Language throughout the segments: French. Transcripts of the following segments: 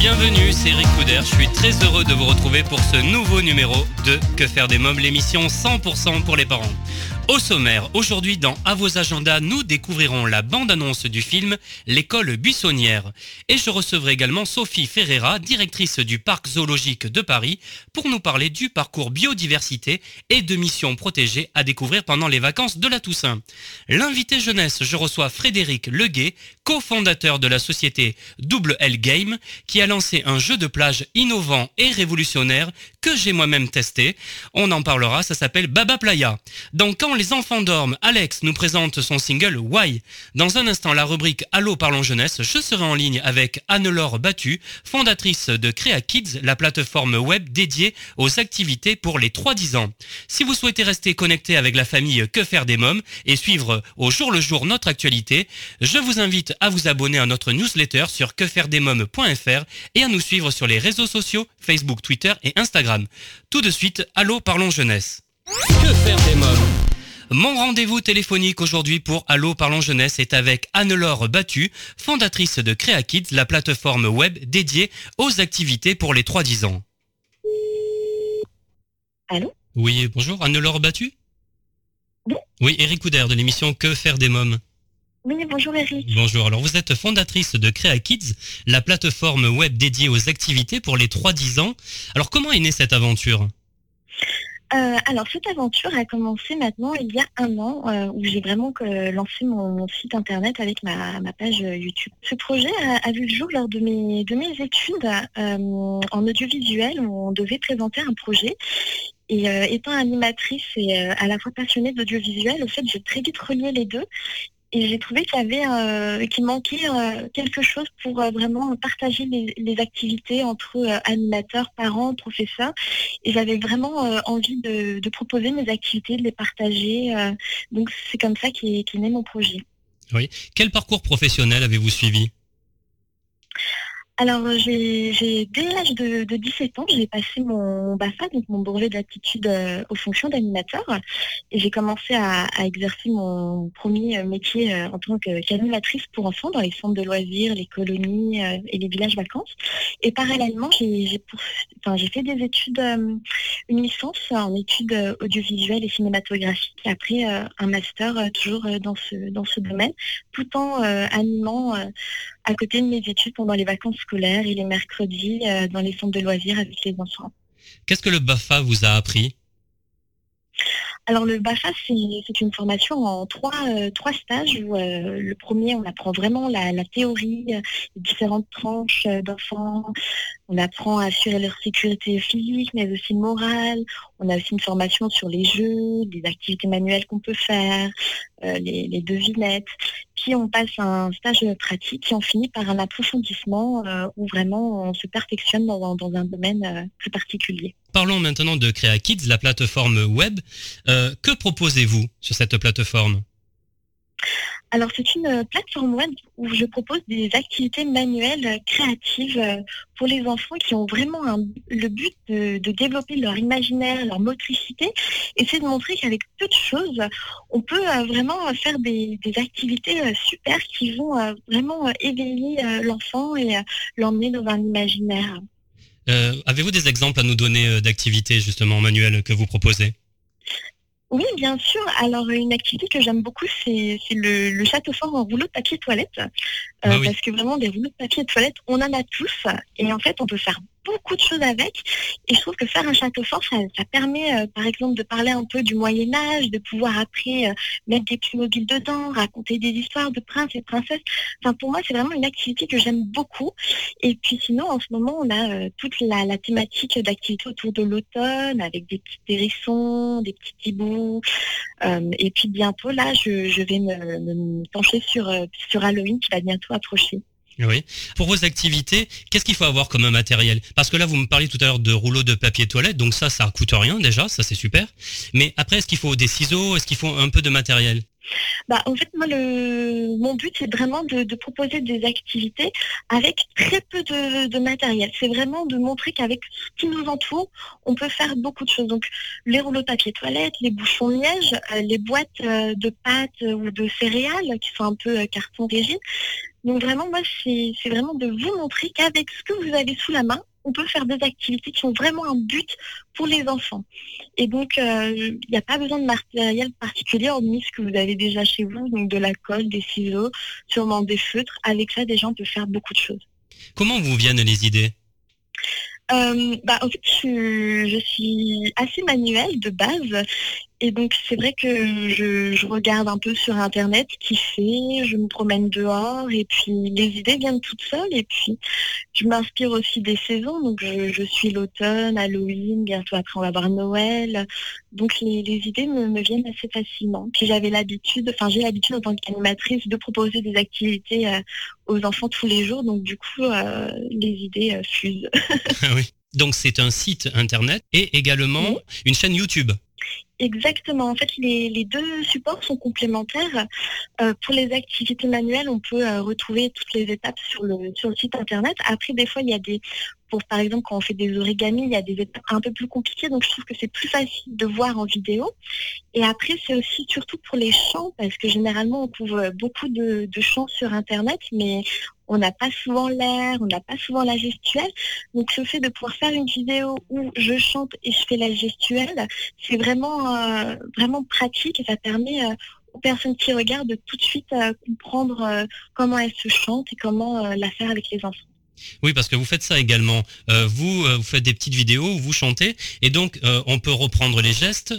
Bienvenue, c'est Eric Couder. Je suis très heureux de vous retrouver pour ce nouveau numéro de Que faire des mômes, l'émission 100% pour les parents. Au sommaire, aujourd'hui dans À vos agendas, nous découvrirons la bande-annonce du film L'école buissonnière. Et je recevrai également Sophie Ferreira, directrice du parc zoologique de Paris, pour nous parler du parcours biodiversité et de missions protégées à découvrir pendant les vacances de la Toussaint. L'invité jeunesse, je reçois Frédéric Leguet, cofondateur de la société Double L Game, qui a lancé un jeu de plage innovant et révolutionnaire que j'ai moi-même testé. On en parlera, ça s'appelle Baba Playa. Les enfants dorment, Alex nous présente son single Why. Dans un instant, la rubrique Allô parlons jeunesse, je serai en ligne avec Anne-Laure Battu, fondatrice de Crea Kids, la plateforme web dédiée aux activités pour les 3-10 ans. Si vous souhaitez rester connecté avec la famille Que faire des mômes et suivre au jour le jour notre actualité, je vous invite à vous abonner à notre newsletter sur quefairedesmômes.fr et à nous suivre sur les réseaux sociaux Facebook, Twitter et Instagram. Tout de suite, Allô parlons jeunesse. Que faire des Mon rendez-vous téléphonique aujourd'hui pour Allô Parlons Jeunesse est avec Anne-Laure Battu, fondatrice de Crea Kids, la plateforme web dédiée aux activités pour les 3-10 ans. Allô Oui, bonjour, Anne-Laure Battu Oui. Oui, Eric Couder de l'émission Que faire des mômes. Oui, bonjour Eric. Bonjour, alors vous êtes fondatrice de Crea Kids, la plateforme web dédiée aux activités pour les 3-10 ans. Alors comment est née cette aventure? Euh, alors cette aventure a commencé maintenant il y a un an euh, où j'ai vraiment que- lancé mon, site internet avec ma, page euh, YouTube. Ce projet a, vu le jour lors de mes, de mes études euh, en audiovisuel où on devait présenter un projet. Et euh, étant animatrice et euh, à la fois passionnée d'audiovisuel, au fait j'ai très vite relié les deux. Et j'ai trouvé qu'il y avait, euh, qu'il manquait euh, quelque chose pour euh, vraiment partager les, activités entre animateurs, parents, professeurs. Et j'avais vraiment envie de, proposer mes activités, de les partager. donc c'est comme ça qu'est né mon projet. Quel parcours professionnel avez-vous suivi? Alors, euh, j'ai, dès l'âge de, de 17 ans, j'ai passé mon BAFA, donc mon brevet d'aptitude euh, aux fonctions d'animateur. Et j'ai commencé à, exercer mon premier euh, métier en tant qu'animatrice pour enfants dans les centres de loisirs, les colonies et les villages vacances. Et parallèlement, j'ai, fait des études, une licence en études audiovisuelles et cinématographiques. Et après, un master toujours dans ce, dans ce domaine, tout en animant à côté de mes études pendant les vacances scolaires et les mercredis euh, dans les centres de loisirs avec les enfants. Qu'est-ce que le BAFA vous a appris? Alors le BAFA, c'est une formation en trois, euh, trois stages où euh, le premier, on apprend vraiment la, la théorie, euh, les différentes tranches d'enfants. On apprend à assurer leur sécurité physique, mais aussi morale. On a aussi une formation sur les jeux, les activités manuelles qu'on peut faire, les, les devinettes. On passe un stage pratique et on finit par un approfondissement euh, où vraiment on se perfectionne dans, un domaine euh, plus particulier. Parlons maintenant de Crea Kids, la plateforme web. Euh, que proposez-vous sur cette plateforme? Alors, c'est une euh, plateforme web où je propose des activités manuelles euh, créatives euh, pour les enfants qui ont vraiment le but de, développer leur imaginaire, leur motricité, et c'est de montrer qu'avec peu de choses, on peut vraiment faire des, activités super qui vont vraiment éveiller l'enfant et l'emmener dans un imaginaire. Avez-vous des exemples à nous donner d'activités justement manuelles que vous proposez? Oui, bien sûr. Alors, une activité que j'aime beaucoup, c'est le, le château fort en rouleau de papier toilette. Euh, Ah oui. Parce que vraiment, des rouleaux de papier toilette, on en a tous. Et en fait, on peut faire beaucoup de choses avec. Et je trouve que faire un château fort, ça, permet, euh, par exemple, de parler un peu du Moyen Âge, de pouvoir après euh, mettre des mobiles dedans, raconter des histoires de princes et princesses. Enfin, pour moi, c'est vraiment une activité que j'aime beaucoup. Et puis sinon, en ce moment, on a euh, toute la, thématique d'activités autour de l'automne, avec des petits hérissons, des petits hiboux. Et puis bientôt, là, je, vais me, pencher sur, sur Halloween qui va bientôt approcher. Oui. Pour vos activités, qu'est-ce qu'il faut avoir comme matériel? Parce que là, vous me parliez tout à l'heure de rouleaux de papier toilette, donc ça, ça coûte rien déjà, ça c'est super. Mais après, est-ce qu'il faut des ciseaux? Est-ce qu'il faut un peu de matériel? Bah, en fait, moi, le, mon but, c'est vraiment de, de proposer des activités avec très peu de, de matériel. C'est vraiment de montrer qu'avec ce qui nous entoure, on peut faire beaucoup de choses. Donc, les rouleaux de papier toilette, les bouchons liège, euh, les boîtes euh, de pâtes euh, ou de céréales qui sont un peu euh, carton rigide. Donc, vraiment, moi, c'est vraiment de vous montrer qu'avec ce que vous avez sous la main, on peut faire des activités qui ont vraiment un but pour les enfants. Et donc, euh, il n'y a pas besoin de matériel particulier, hormis ce que vous avez déjà chez vous, donc de la colle, des ciseaux, sûrement des feutres. Avec ça, déjà, on peut faire beaucoup de choses. Comment vous viennent les idées? Euh, bah, en fait, je suis assez manuelle de base. Et donc, c'est vrai que je, je regarde un peu sur Internet ce qui fait, je me promène dehors et puis les idées viennent toutes seules. Et puis, je m'inspire aussi des saisons. Donc, je, je suis l'automne, Halloween, bientôt après, on va voir Noël. Donc, les, les idées me, me viennent assez facilement. Puis, j'avais l'habitude, enfin, j'ai l'habitude en tant qu'animatrice de proposer des activités euh, aux enfants tous les jours. Donc, du coup, euh, les idées euh, fusent. Ah oui. Donc c'est un site internet et également Oui. une chaîne YouTube. Exactement. En fait, les, deux supports sont complémentaires. Euh, pour les activités manuelles, on peut euh, retrouver toutes les étapes sur le, sur le site internet. Après, des fois, il y a des, pour par exemple, quand on fait des origamis, il y a des étapes un peu plus compliquées. Donc, je trouve que c'est plus facile de voir en vidéo. Et après, c'est aussi surtout pour les chants, parce que généralement, on trouve beaucoup de, de chants sur internet, mais on n'a pas souvent l'air, on n'a pas souvent la gestuelle. Donc, le fait de pouvoir faire une vidéo où je chante et je fais la gestuelle, c'est vraiment, euh, pratique et ça permet euh, aux personnes qui regardent de tout de suite euh, comprendre comment elles se chantent et comment la faire avec les enfants. Oui, parce que vous faites ça également. Vous, faites des petites vidéos où vous chantez et donc on peut reprendre les gestes.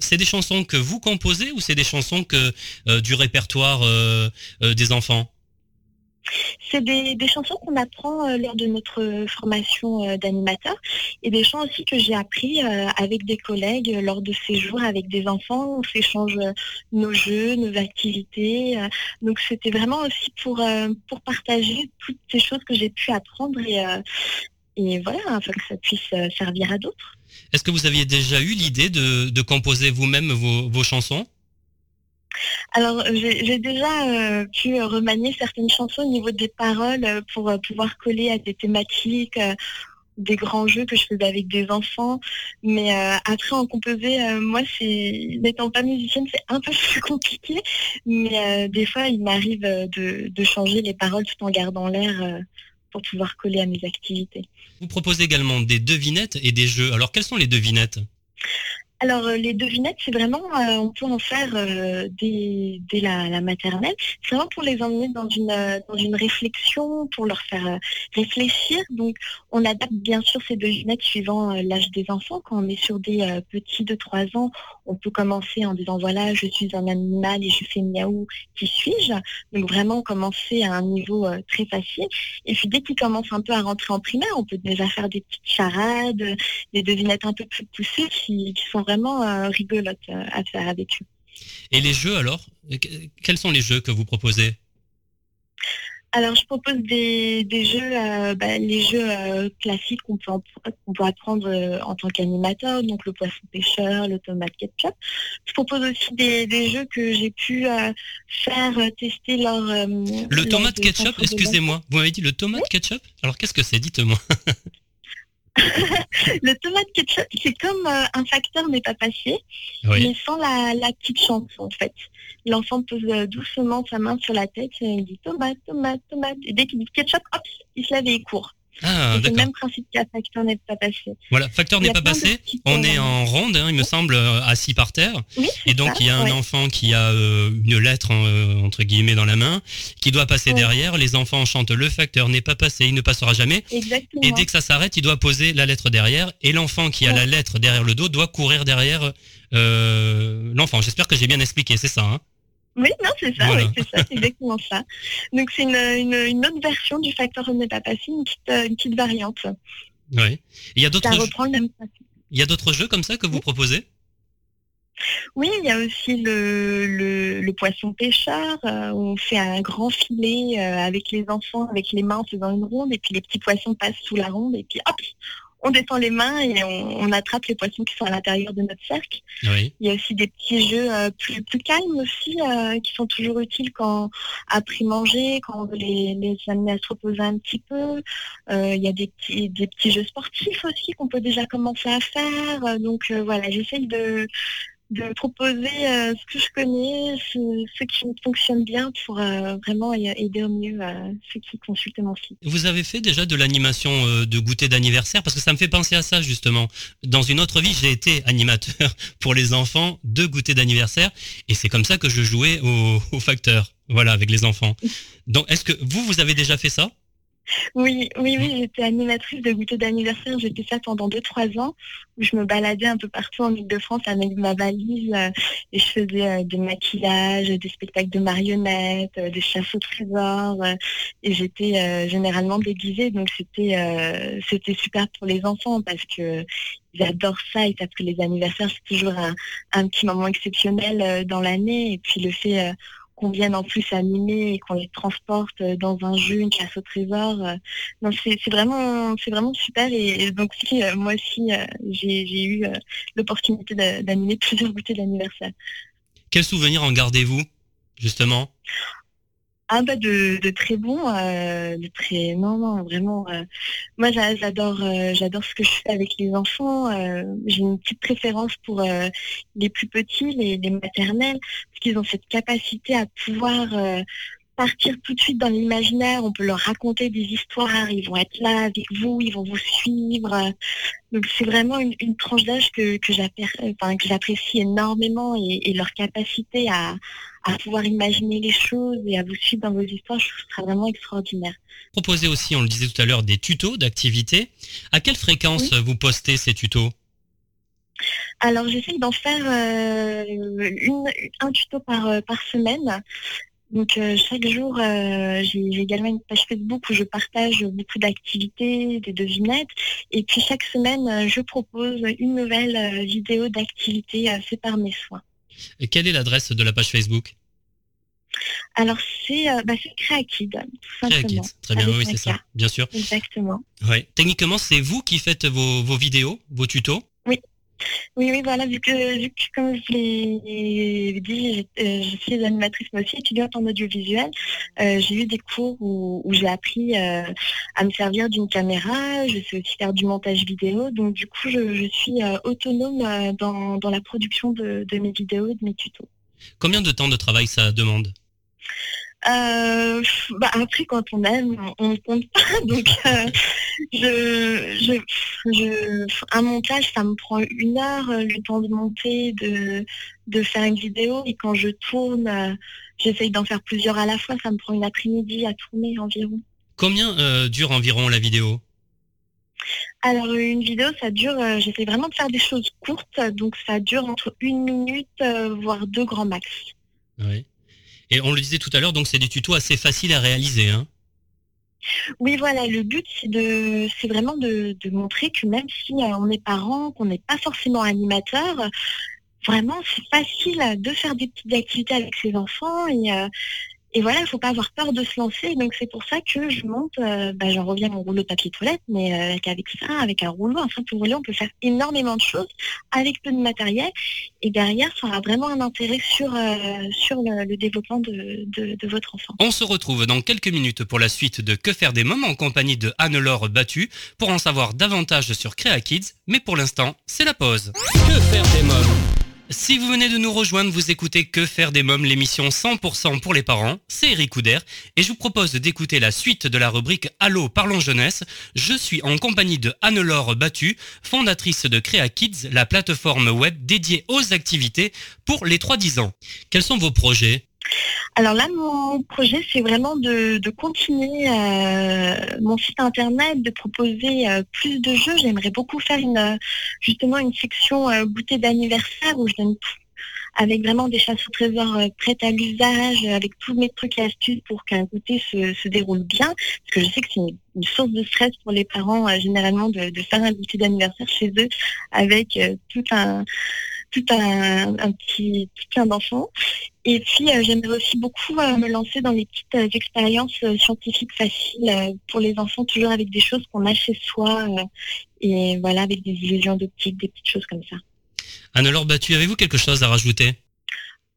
C'est des chansons que vous composez ou c'est des chansons que du répertoire des enfants? C'est des, chansons qu'on apprend euh, lors de notre formation euh, d'animateur et des chants aussi que j'ai appris euh, avec des collègues euh, lors de séjours avec des enfants. On s'échange euh, nos jeux, nos activités. euh, donc c'était vraiment aussi pour, euh, pour partager toutes ces choses que j'ai pu apprendre et, euh, voilà, afin que ça puisse euh, servir à d'autres. Est-ce que vous aviez déjà eu l'idée de, composer vous-même vos chansons? Alors, j'ai déjà euh, pu euh, remanier certaines chansons au niveau des paroles euh, pour pouvoir coller à des thématiques, des grands jeux que je faisais avec des enfants. Mais après, en composer, moi, c'est n'étant pas musicienne, c'est un peu plus compliqué. Mais des fois, il m'arrive de, de changer les paroles tout en gardant l'air pour pouvoir coller à mes activités. Vous proposez également des devinettes et des jeux. Alors quelles sont les devinettes? Alors euh, les devinettes, c'est vraiment, euh, on peut en faire euh, dès, la, maternelle. C'est vraiment pour les emmener dans une dans une réflexion, pour leur faire réfléchir. Donc on adapte bien sûr ces devinettes suivant l'âge des enfants. Quand on est sur des petits de 3 ans, on peut commencer en disant voilà, je suis un animal et je fais miaou, qui suis-je? Donc vraiment commencer à un niveau euh, très facile. Et puis dès qu'ils commencent un peu à rentrer en primaire, on peut déjà faire des petites charades, des devinettes un peu plus poussées qui, sont vraiment euh, rigolotes euh, à faire avec eux. Et les jeux alors? Que- Quels sont les jeux que vous proposez? Alors je propose des, des jeux, euh, bah, les jeux euh, classiques qu'on peut, peut apprendre euh, en tant qu'animateur, donc le poisson pêcheur, le tomate ketchup. Je propose aussi des, des jeux que j'ai pu faire tester lors... Le lors tomate ketchup, excusez-moi. Vous m'avez dit le tomate ketchup? Alors qu'est-ce que c'est? Dites-moi. Le tomate ketchup, c'est comme euh, un facteur n'est pas passé, Oui. mais sans la, la petite chanson en fait. L'enfant pose euh, doucement sa main sur la tête et il dit tomate, tomate, tomate. Et dès qu'il dit ketchup, hop, il se lève et il court. Ah, c'est le même principe qu'un facteur n'est pas passé. Voilà, facteur n'est pas passé. On est en ronde, hein, il me semble, euh, assis par terre. Oui, Et donc ça, il y a un ouais. enfant qui a euh, une lettre euh, entre guillemets dans la main, qui doit passer Ouais. derrière. Les enfants chantent le facteur n'est pas passé, il ne passera jamais. Exactement. Et dès que ça s'arrête, il doit poser la lettre derrière. Et l'enfant qui a la lettre derrière le dos doit courir derrière euh, l'enfant. J'espère que j'ai bien expliqué, c'est ça. Hein Oui, non, c'est ça, Voilà. oui, c'est ça, c'est exactement ça. Donc c'est une, une, une autre version du facteur n'est pas passé, une petite, euh, une petite variante. ouais. Il y a d'autres, jeux- reprend le même principe. il y a d'autres jeux comme ça que vous proposez? Oui, il y a aussi le, le, le poisson pêcheur. euh, où on fait un grand filet euh, avec les enfants, avec les mains en faisant une ronde, et puis les petits poissons passent sous la ronde, et puis hop, on descend les mains et on, on attrape les poissons qui sont à l'intérieur de notre cercle. Oui. Il y a aussi des petits jeux euh, plus, plus calmes aussi, euh, qui sont toujours utiles quand après manger, quand on veut les, les amener à se reposer un petit peu. Euh, il y a des petits, des petits jeux sportifs aussi qu'on peut déjà commencer à faire. Donc voilà, j'essaye de, de proposer euh, ce que je connais, ce, qui fonctionne bien pour euh, vraiment aider au mieux euh, ceux qui consultent mon site. Vous avez fait déjà de l'animation de goûter d'anniversaire parce que ça me fait penser à ça justement. Dans une autre vie, j'ai été animateur pour les enfants de goûter d'anniversaire et c'est comme ça que je jouais au, au facteur. Voilà, avec les enfants. Donc, est-ce que vous, vous avez déjà fait ça? Oui, oui, oui, j'étais animatrice de goûter d'anniversaire. J'ai fait ça pendant 2-3 ans, où je me baladais un peu partout en Ile-de-France avec ma valise euh, et je faisais euh, des maquillages, des spectacles de marionnettes, euh, des chasses au trésor. et j'étais généralement déguisée, donc c'était super pour les enfants parce que ils adorent ça. Ils savent que les anniversaires c'est toujours un, un petit moment exceptionnel dans l'année. Et puis le fait qu'on vienne en plus animer et qu'on les transporte euh, dans un jeu, une chasse au trésor. euh, non, c'est vraiment, c'est vraiment super. Et, et donc si euh, moi aussi j'ai eu l'opportunité d'a- d'animer plusieurs goûters d'anniversaire. Quel souvenir en gardez-vous justement? Ah bah de, très bons, euh, de très non non vraiment. euh, moi j'a- j'adore euh, j'adore ce que je fais avec les enfants. J'ai une petite préférence pour les plus petits, les, les maternelles, parce qu'ils ont cette capacité à pouvoir partir tout de suite dans l'imaginaire. On peut leur raconter des histoires, ils vont être là avec vous, ils vont vous suivre. Donc c'est vraiment une, tranche d'âge que que j'apprécie énormément et leur capacité à à pouvoir imaginer les choses et à vous suivre dans vos histoires, je trouve ça vraiment extraordinaire. Proposez aussi, on le disait tout à l'heure, des tutos d'activités. À quelle fréquence vous postez ces tutos? Alors j'essaye d'en faire euh, une, un tuto par, euh, par semaine. Donc euh, chaque jour, euh, j'ai également une page Facebook où je partage beaucoup d'activités, des devinettes. Et puis chaque semaine, je propose une nouvelle vidéo d'activité faite par mes soins. Et Quelle est l'adresse de la page Facebook? Alors c'est euh, bah, Créakid, tout simplement. Kids. Très bien, Avec oui, c'est ça, bien sûr. Exactement. Ouais. Techniquement, c'est vous qui faites vos, vos vidéos, vos tutos? Oui, oui, voilà, vu que, vu que comme je l'ai dit, j'ai- euh, je suis animatrice, mais aussi étudiante en audiovisuel. Euh, j'ai eu des cours où, j'ai appris euh, à me servir d'une caméra, je sais aussi faire du montage vidéo, donc du coup, je, je suis euh, autonome euh, dans, dans la production de, de mes vidéos et de mes tutos. Combien de temps de travail ça demande? Euh, bah après, quand on aime, on ne compte pas. Donc, euh, je, je, je, un montage, ça me prend une heure, euh, le temps de monter, de, de faire une vidéo. Et quand je tourne, euh, j'essaye d'en faire plusieurs à la fois. Ça me prend une après-midi à tourner environ. Combien euh, dure environ la vidéo? Alors, une vidéo, ça dure, j'essaie vraiment de faire des choses courtes. Donc, ça dure entre une minute, voire deux grands max. Ouais. Et on le disait tout à l'heure, donc c'est des tutos assez faciles à réaliser. Hein. Oui, voilà, le but, c'est de, c'est vraiment de, montrer que même si euh, on est parent, qu'on n'est pas forcément animateur, vraiment, c'est facile de faire des petites activités avec ses enfants et, euh, et voilà, il ne faut pas avoir peur de se lancer. Donc, c'est pour ça que je monte, euh, bah, j'en reviens à mon rouleau de papier toilette, mais euh, qu'avec ça, avec un rouleau, un simple rouleau, on peut faire énormément de choses avec peu de matériel et derrière, ça aura vraiment un intérêt sur, euh, sur le, le développement de, de, de votre enfant. On se retrouve dans quelques minutes pour la suite de Que faire des mômes en compagnie de Anne-Laure Battu pour en savoir davantage sur Crea Kids, mais pour l'instant, c'est la pause. Que faire des mômes si vous venez de nous rejoindre, vous écoutez Que faire des mômes, l'émission 100% pour les parents. C'est Eric Couder et je vous propose d'écouter la suite de la rubrique Allô, parlons jeunesse. Je suis en compagnie de Anne-Laure Battu, fondatrice de Crea Kids, la plateforme web dédiée aux activités pour les 3-10 ans. Quels sont vos projets? Alors là, mon projet, c'est vraiment de, continuer euh, mon site internet, de proposer euh, plus de jeux. J'aimerais beaucoup faire une, euh, justement une section goûter d'anniversaire où je donne tout, avec vraiment des chasses au trésor prêtes à l'usage, avec tous mes trucs et astuces pour qu'un goûter se, déroule bien. Parce que je sais que c'est une, source de stress pour les parents, généralement, de, faire un goûter d'anniversaire chez eux avec tout un tout un, un petit tout plein d'enfants. Et puis euh, j'aimerais aussi beaucoup euh, me lancer dans les petites euh, expériences euh, scientifiques faciles pour les enfants, toujours avec des choses qu'on a chez soi et voilà avec des illusions d'optique, des petites choses comme ça. Anne-Laure Battu, avez-vous quelque chose à rajouter?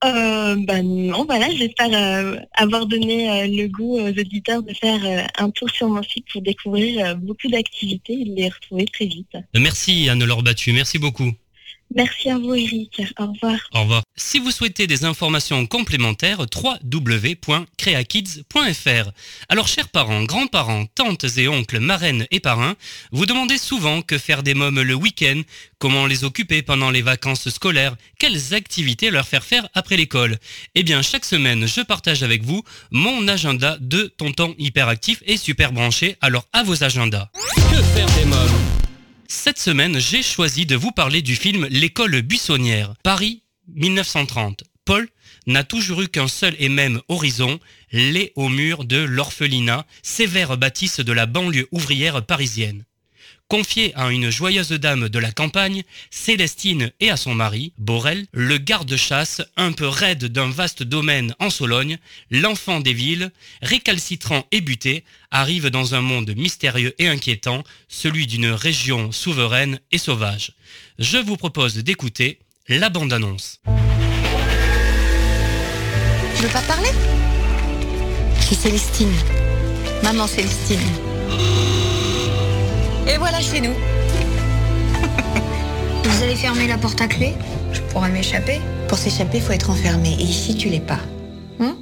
Euh, ben non, voilà, j'espère euh, avoir donné euh, le goût aux auditeurs de faire un tour sur mon site pour découvrir beaucoup d'activités et de les retrouver très vite. Merci Anne-Laure Battu, merci beaucoup. Merci à vous Eric, au revoir. Au revoir. Si vous souhaitez des informations complémentaires, www.creakids.fr. Alors chers parents, grands-parents, tantes et oncles, marraines et parrains, vous demandez souvent que faire des mômes le week-end, comment les occuper pendant les vacances scolaires, quelles activités leur faire faire après l'école. Eh bien chaque semaine, je partage avec vous mon agenda de tonton hyperactif et super branché, alors à vos agendas. Que faire des mômes? Cette semaine, j'ai choisi de vous parler du film L'école buissonnière, Paris 1930. Paul n'a toujours eu qu'un seul et même horizon, les hauts murs de l'orphelinat, sévère bâtisse de la banlieue ouvrière parisienne. Confié à une joyeuse dame de la campagne, Célestine et à son mari, Borel, le garde-chasse, un peu raide d'un vaste domaine en Sologne, l'enfant des villes, récalcitrant et buté, arrive dans un monde mystérieux et inquiétant, celui d'une région souveraine et sauvage. Je vous propose d'écouter la bande-annonce. Tu veux pas parler? Suis Célestine. Maman Célestine. Et voilà chez nous. Vous allez fermer la porte à clé Je pourrais m'échapper. Pour s'échapper, faut être enfermé. Et ici, tu l'es pas. Hein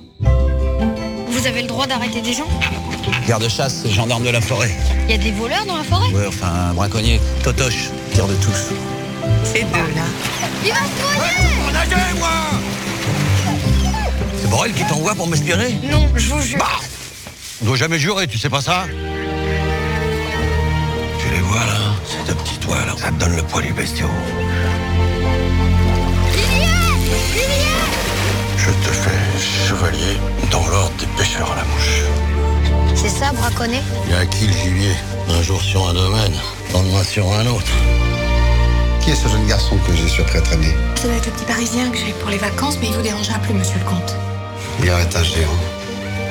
Vous avez le droit d'arrêter des gens Garde-chasse, gendarme de la forêt. Il y a des voleurs dans la forêt Ouais, enfin, un braconnier. Totoche, tire de tous. Ces deux-là. Il va se noyer moi C'est Borel qui t'envoie pour m'espionner Non, je vous jure. Bah On doit jamais jurer, tu sais pas ça vois là Ces deux petits doigts là, ça te donne le poids du bestiau. Je te fais chevalier dans l'ordre des pêcheurs à la mouche. C'est ça, braconner Il y a acquis le gibier? Un jour sur un domaine, le lendemain sur un autre. Qui est ce jeune garçon que j'ai surpris à traîner Ça doit être le petit parisien que j'ai pour les vacances, mais il vous dérangera plus, monsieur le comte. Il est un géant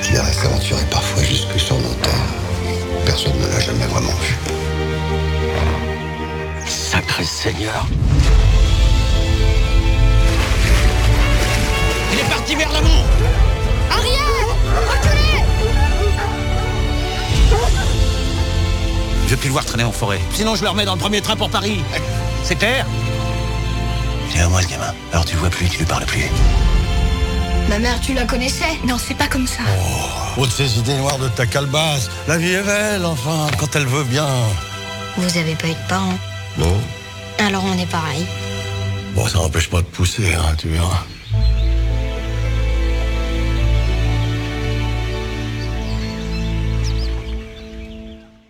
qui a aventuré parfois jusque sur nos terres. Personne ne l'a jamais vraiment vu. Sacré Seigneur Il est parti vers l'amont Ariel Reculez Je veux plus le voir traîner en forêt. Sinon, je le remets dans le premier train pour Paris. C'est clair? C'est à moi ce gamin. Alors tu le vois plus, tu lui parles plus. Ma mère, tu la connaissais? Non, c'est pas comme ça. Oh, de ces idées noires de ta calebasse. La vie est belle, enfin, quand elle veut bien. Vous avez pas eu de parents? Non Alors on est pareil. Bon, ça n'empêche pas de pousser, hein, tu verras.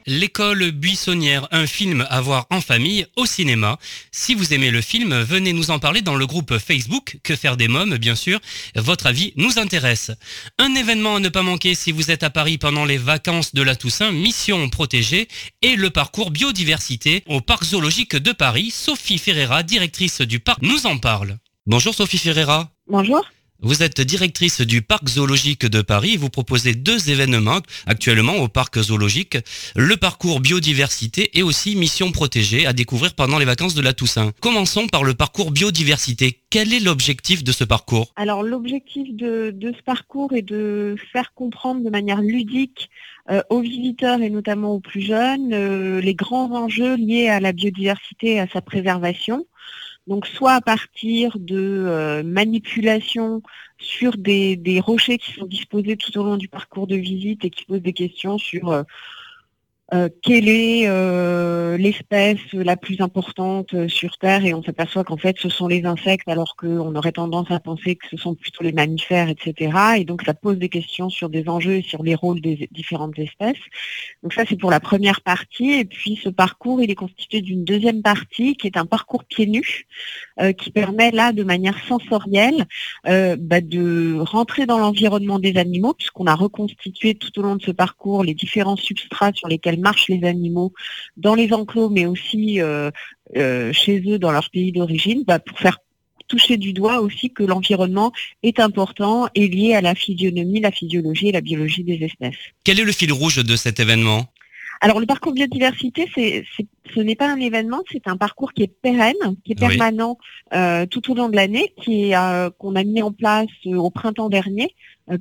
L'école buissonnière, un film à voir en famille au cinéma. Si vous aimez le film, venez nous en parler dans le groupe Facebook Que faire des mômes, bien sûr. Votre avis nous intéresse. Un événement à ne pas manquer si vous êtes à Paris pendant les vacances de la Toussaint, Mission protégée et le parcours biodiversité au parc zoologique de Paris. Sophie Ferreira, directrice du parc, nous en parle. Bonjour Sophie Ferreira. Bonjour. Vous êtes directrice du parc zoologique de Paris vous proposez deux événements actuellement au parc zoologique, le parcours biodiversité et aussi mission protégée à découvrir pendant les vacances de la Toussaint. Commençons par le parcours biodiversité. Quel est l'objectif de ce parcours? Alors l'objectif de, de ce parcours est de faire comprendre de manière ludique euh, aux visiteurs et notamment aux plus jeunes euh, les grands enjeux liés à la biodiversité et à sa préservation. Donc soit à partir de euh, manipulations sur des, des rochers qui sont disposés tout au long du parcours de visite et qui posent des questions sur euh, quelle est euh, l'espèce la plus importante euh, sur Terre? Et on s'aperçoit qu'en fait ce sont les insectes alors qu'on aurait tendance à penser que ce sont plutôt les mammifères, etc. Et donc ça pose des questions sur des enjeux et sur les rôles des différentes espèces. Donc ça c'est pour la première partie et puis ce parcours il est constitué d'une deuxième partie qui est un parcours pieds nus euh, qui permet là de manière sensorielle euh, bah, de rentrer dans l'environnement des animaux puisqu'on a reconstitué tout au long de ce parcours les différents substrats sur lesquels marchent les animaux dans les enclos mais aussi euh, chez eux dans leur pays d'origine bah, pour faire toucher du doigt aussi que l'environnement est important et lié à la physionomie, la physiologie et la biologie des espèces. Quel est le fil rouge de cet événement? Alors le parcours biodiversité, c'est, ce n'est pas un événement, c'est un parcours qui est pérenne, qui est permanent euh, tout au long de l'année, qui est, euh, qu'on a mis en place euh, au printemps dernier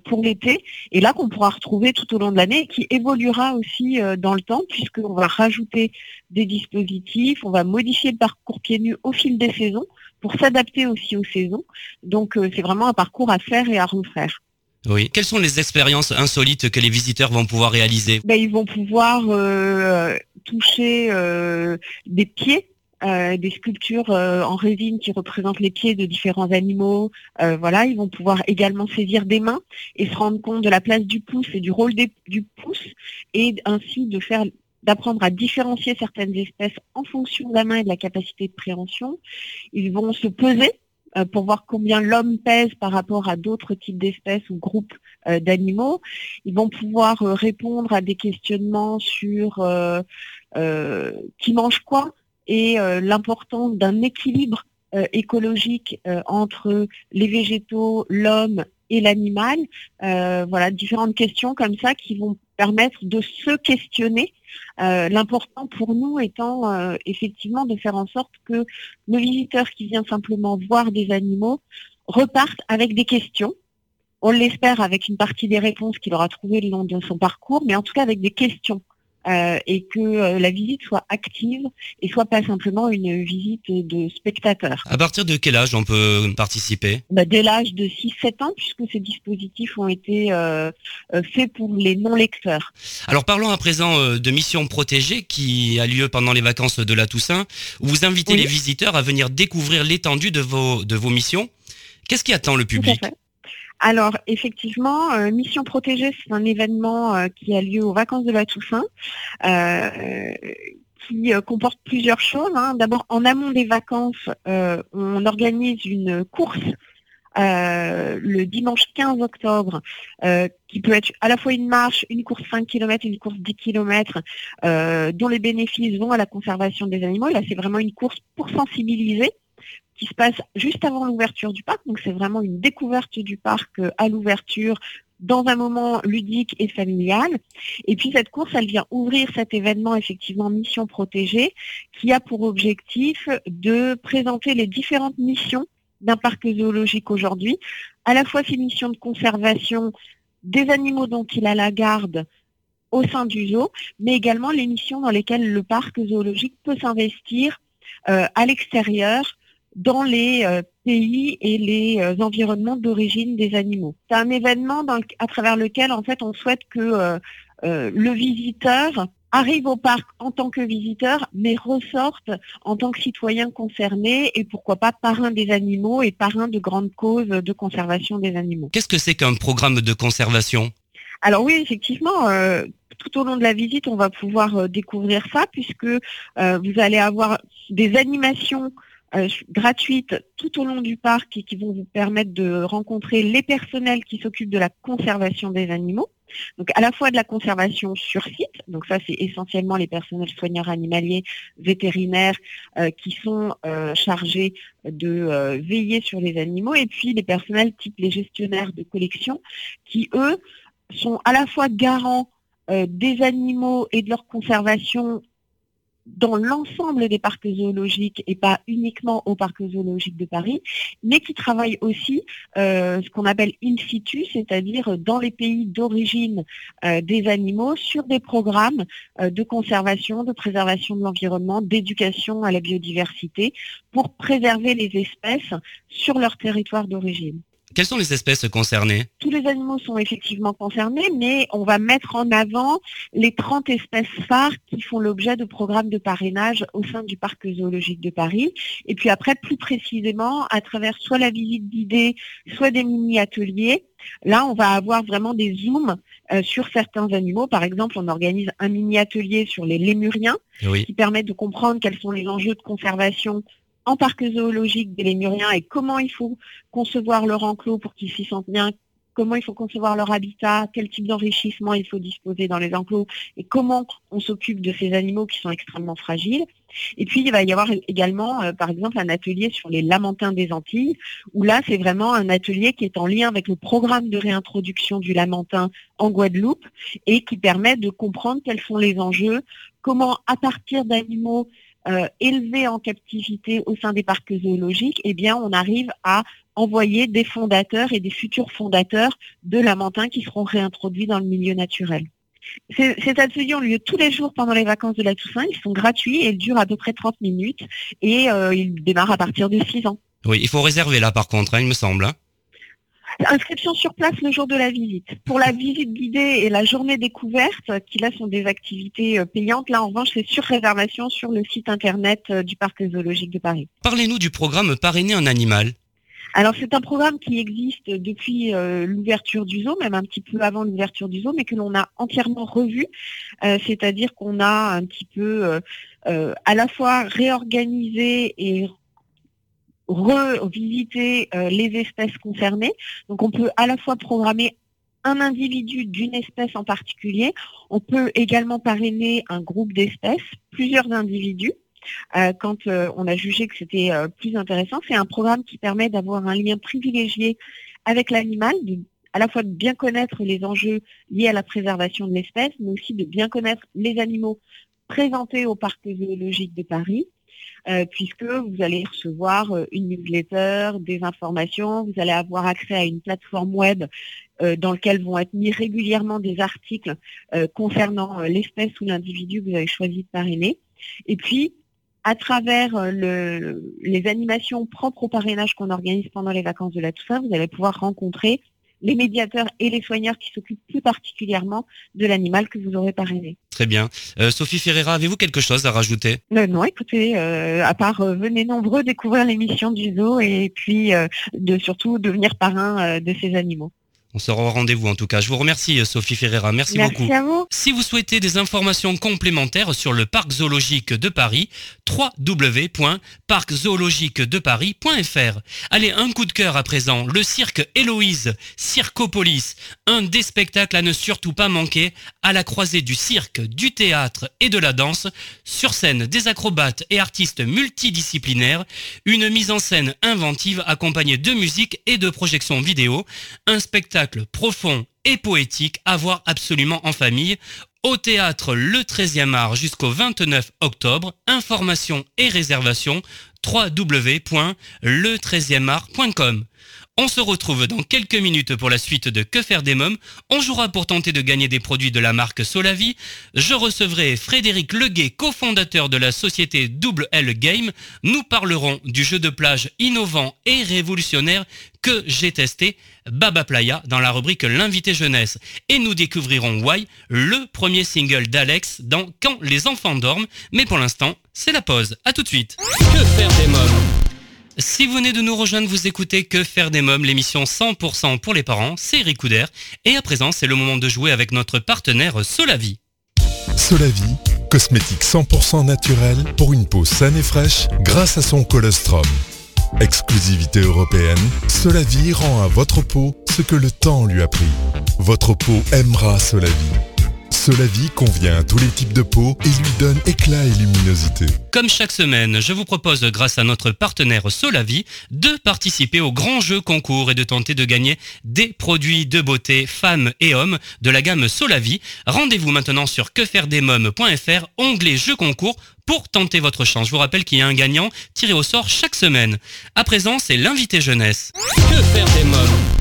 pour l'été, et là qu'on pourra retrouver tout au long de l'année, et qui évoluera aussi dans le temps, puisqu'on va rajouter des dispositifs, on va modifier le parcours pieds nus au fil des saisons pour s'adapter aussi aux saisons. Donc c'est vraiment un parcours à faire et à refaire. Oui. Quelles sont les expériences insolites que les visiteurs vont pouvoir réaliser? Ben, Ils vont pouvoir euh, toucher euh, des pieds euh, des sculptures en résine qui représentent les pieds de différents animaux. voilà, ils vont pouvoir également saisir des mains et se rendre compte de la place du pouce et du rôle du pouce et ainsi de faire d'apprendre à différencier certaines espèces en fonction de la main et de la capacité de préhension. Ils vont se peser euh, pour voir combien l'homme pèse par rapport à d'autres types d'espèces ou groupes euh, d'animaux. Ils vont pouvoir euh, répondre à des questionnements sur qui mange quoi et l'importance d'un équilibre écologique entre les végétaux, l'homme et l'animal. voilà, différentes questions comme ça qui vont permettre de se questionner. Euh, l'important pour nous étant euh, effectivement de faire en sorte que nos visiteurs qui viennent simplement voir des animaux repartent avec des questions. On l'espère avec une partie des réponses qu'il aura trouvées le long de son parcours, mais en tout cas avec des questions. Euh, et que euh, la visite soit active et soit pas simplement une visite de spectateurs. À partir de quel âge on peut participer? Bah, Dès l'âge de 6-7 ans, puisque ces dispositifs ont été euh, faits pour les non-lecteurs. Alors parlons à présent de Mission Protégée qui a lieu pendant les vacances de la Toussaint, où vous invitez les visiteurs à venir découvrir l'étendue de vos, de vos missions. Qu'est-ce qui attend le public? Alors effectivement, euh, Mission Protégée, c'est un événement euh, qui a lieu aux vacances de la Toussaint, euh, qui comporte plusieurs choses. Hein. D'abord, en amont des vacances, on organise une course le dimanche 15 octobre, qui peut être à la fois une marche, une course 5 km, une course 10 km, dont les bénéfices vont à la conservation des animaux. là, c'est vraiment une course pour sensibiliser qui se passe juste avant l'ouverture du parc. Donc c'est vraiment une découverte du parc euh, à l'ouverture dans un moment ludique et familial. Et puis cette course, elle vient ouvrir cet événement effectivement Mission Protégée, qui a pour objectif de présenter les différentes missions d'un parc zoologique aujourd'hui, à la fois ses missions de conservation des animaux dont il a la garde au sein du zoo, mais également les missions dans lesquelles le parc zoologique peut s'investir euh, à l'extérieur dans les euh, pays et les euh, environnements d'origine des animaux. C'est un événement à travers lequel en fait on souhaite que euh, le visiteur arrive au parc en tant que visiteur, mais ressorte en tant que citoyen concerné et pourquoi pas parrain des animaux et parrain de grandes causes de conservation des animaux. Qu'est-ce que c'est qu'un programme de conservation? Alors oui, effectivement, tout au long de la visite, on va pouvoir découvrir ça puisque vous allez avoir des animations euh, gratuites tout au long du parc et qui vont vous permettre de rencontrer les personnels qui s'occupent de la conservation des animaux. Donc à la fois de la conservation sur site, donc ça c'est essentiellement les personnels soigneurs animaliers, vétérinaires euh, qui sont euh, chargés de veiller sur les animaux, et puis les personnels type les gestionnaires de collection qui eux sont à la fois garants des animaux et de leur conservation dans l'ensemble des parcs zoologiques et pas uniquement au parc zoologique de Paris, mais qui travaillent aussi euh, ce qu'on appelle in situ, c'est-à-dire dans les pays d'origine euh, des animaux sur des programmes euh, de conservation, de préservation de l'environnement, d'éducation à la biodiversité pour préserver les espèces sur leur territoire d'origine. Quelles sont les espèces concernées? Tous les animaux sont effectivement concernés, mais on va mettre en avant les 30 espèces phares qui font l'objet de programmes de parrainage au sein du parc zoologique de Paris. Et puis après, plus précisément, à travers soit la visite d'idées, soit des mini-ateliers, là, on va avoir vraiment des zooms euh, sur certains animaux. Par exemple, on organise un mini-atelier sur les lémuriens qui permet de comprendre quels sont les enjeux de conservation en parc zoologique des lémuriens et comment il faut concevoir leur enclos pour qu'ils s'y sentent bien, comment il faut concevoir leur habitat, quel type d'enrichissement il faut disposer dans les enclos et comment on s'occupe de ces animaux qui sont extrêmement fragiles. Et puis, il va y avoir également, euh, par exemple, un atelier sur les lamentins des Antilles, où là, c'est vraiment un atelier qui est en lien avec le programme de réintroduction du lamentin en Guadeloupe et qui permet de comprendre quels sont les enjeux, comment, à partir d'animaux euh, élevés en captivité au sein des parcs zoologiques, eh bien, on arrive à envoyer des fondateurs et des futurs fondateurs de lamentins qui seront réintroduits dans le milieu naturel. Ces ateliers ont lieu tous les jours pendant les vacances de la Toussaint. Ils sont gratuits et ils durent à peu près 30 minutes et euh, ils démarrent à partir de 6 ans. Oui, il faut réserver là par contre, hein, il me semble. Hein. Inscription sur place le jour de la visite. Pour la visite guidée et la journée découverte, qui là sont des activités euh, payantes, là en revanche c'est sur réservation sur le site internet euh, du Parc zoologique de Paris. Parlez-nous du programme Parrainer un animal. Alors c'est un programme qui existe depuis euh, l'ouverture du zoo, même un petit peu avant l'ouverture du zoo, mais que l'on a entièrement revu. C'est-à-dire qu'on a un petit peu à la fois réorganisé et revisiter euh, les espèces concernées. Donc on peut à la fois programmer un individu d'une espèce en particulier. On peut également parrainer un groupe d'espèces, plusieurs individus. Euh, quand euh, on a jugé que c'était plus intéressant, c'est un programme qui permet d'avoir un lien privilégié avec l'animal, à la fois de bien connaître les enjeux liés à la préservation de l'espèce, mais aussi de bien connaître les animaux présentés au parc zoologique de Paris, euh, puisque vous allez recevoir euh, une newsletter, des informations, vous allez avoir accès à une plateforme web euh, dans laquelle vont être mis régulièrement des articles concernant l'espèce ou l'individu que vous avez choisi de parrainer. Et puis, à travers les animations propres au parrainage qu'on organise pendant les vacances de la Toussaint, vous allez pouvoir rencontrer les médiateurs et les soigneurs qui s'occupent plus particulièrement de l'animal que vous aurez parrainé. Très bien. Euh, Sophie Ferreira, avez-vous quelque chose à rajouter? Euh, Non, écoutez, euh, à part venez nombreux découvrir l'émission du zoo et puis de surtout devenir parrain de ces animaux. On sera au rendez-vous en tout cas. Je vous remercie Sophie Ferreira. Merci, beaucoup. À vous. Si vous souhaitez des informations complémentaires sur le parc zoologique de Paris, www.parczoologiquedeparis.fr. Allez, un coup de cœur à présent. Le cirque Héloïse, Circopolis, un des spectacles à ne surtout pas manquer à la croisée du cirque, du théâtre et de la danse. Sur scène, des acrobates et artistes multidisciplinaires, une mise en scène inventive accompagnée de musique et de projections vidéo, un spectacle profond et poétique à voir absolument en famille au théâtre le 13e art jusqu'au 29 octobre. Informations et réservations www.le13art.com. On se retrouve dans quelques minutes pour la suite de Que faire des mômes. On jouera pour tenter de gagner des produits de la marque Solavi. Je recevrai Frédéric Leguet, cofondateur de la société Double L Game. Nous parlerons du jeu de plage innovant et révolutionnaire que j'ai testé, Baba Playa, dans la rubrique L'invité jeunesse. Et nous découvrirons Why, le premier single d'Alex dans Quand les enfants dorment. Mais pour l'instant, c'est la pause. A tout de suite. Que faire des mômes? Si vous venez de nous rejoindre, vous écoutez Que faire des mômes, l'émission 100% pour les parents, c'est Eric Couder. Et à présent, c'est le moment de jouer avec notre partenaire Solavi. Solavi, cosmétique 100% naturel pour une peau saine et fraîche grâce à son colostrum. Exclusivité européenne, Solavi rend à votre peau ce que le temps lui a pris. Votre peau aimera Solavi. Solavi convient à tous les types de peau et lui donne éclat et luminosité. Comme chaque semaine, je vous propose, grâce à notre partenaire Solavi, de participer au grand jeu concours et de tenter de gagner des produits de beauté femmes et hommes de la gamme Solavi. Rendez-vous maintenant sur quefairedesmoms.fr, onglet jeu concours pour tenter votre chance. Je vous rappelle qu'il y a un gagnant tiré au sort chaque semaine. À présent, c'est l'invité jeunesse. Que faire des mômes?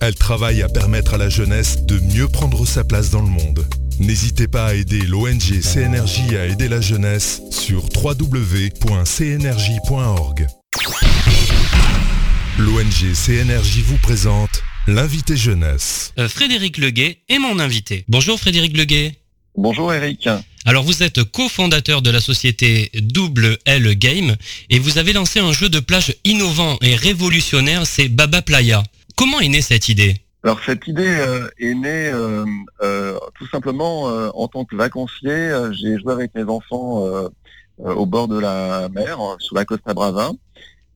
Elle travaille à permettre à la jeunesse de mieux prendre sa place dans le monde. N'hésitez pas à aider l'ONG CNRJ à aider la jeunesse sur www.cnrj.org. L'ONG CNRJ vous présente l'invité jeunesse. Euh, Frédéric Leguet est mon invité. Bonjour Frédéric Leguet. Bonjour Eric. Alors vous êtes cofondateur de la société Double L Game et vous avez lancé un jeu de plage innovant et révolutionnaire, c'est Baba Playa. Comment est née cette idée? Alors cette idée euh, est née euh, euh, tout simplement en tant que vacancier. J'ai joué avec mes enfants au bord de la mer, sur la Costa Brava,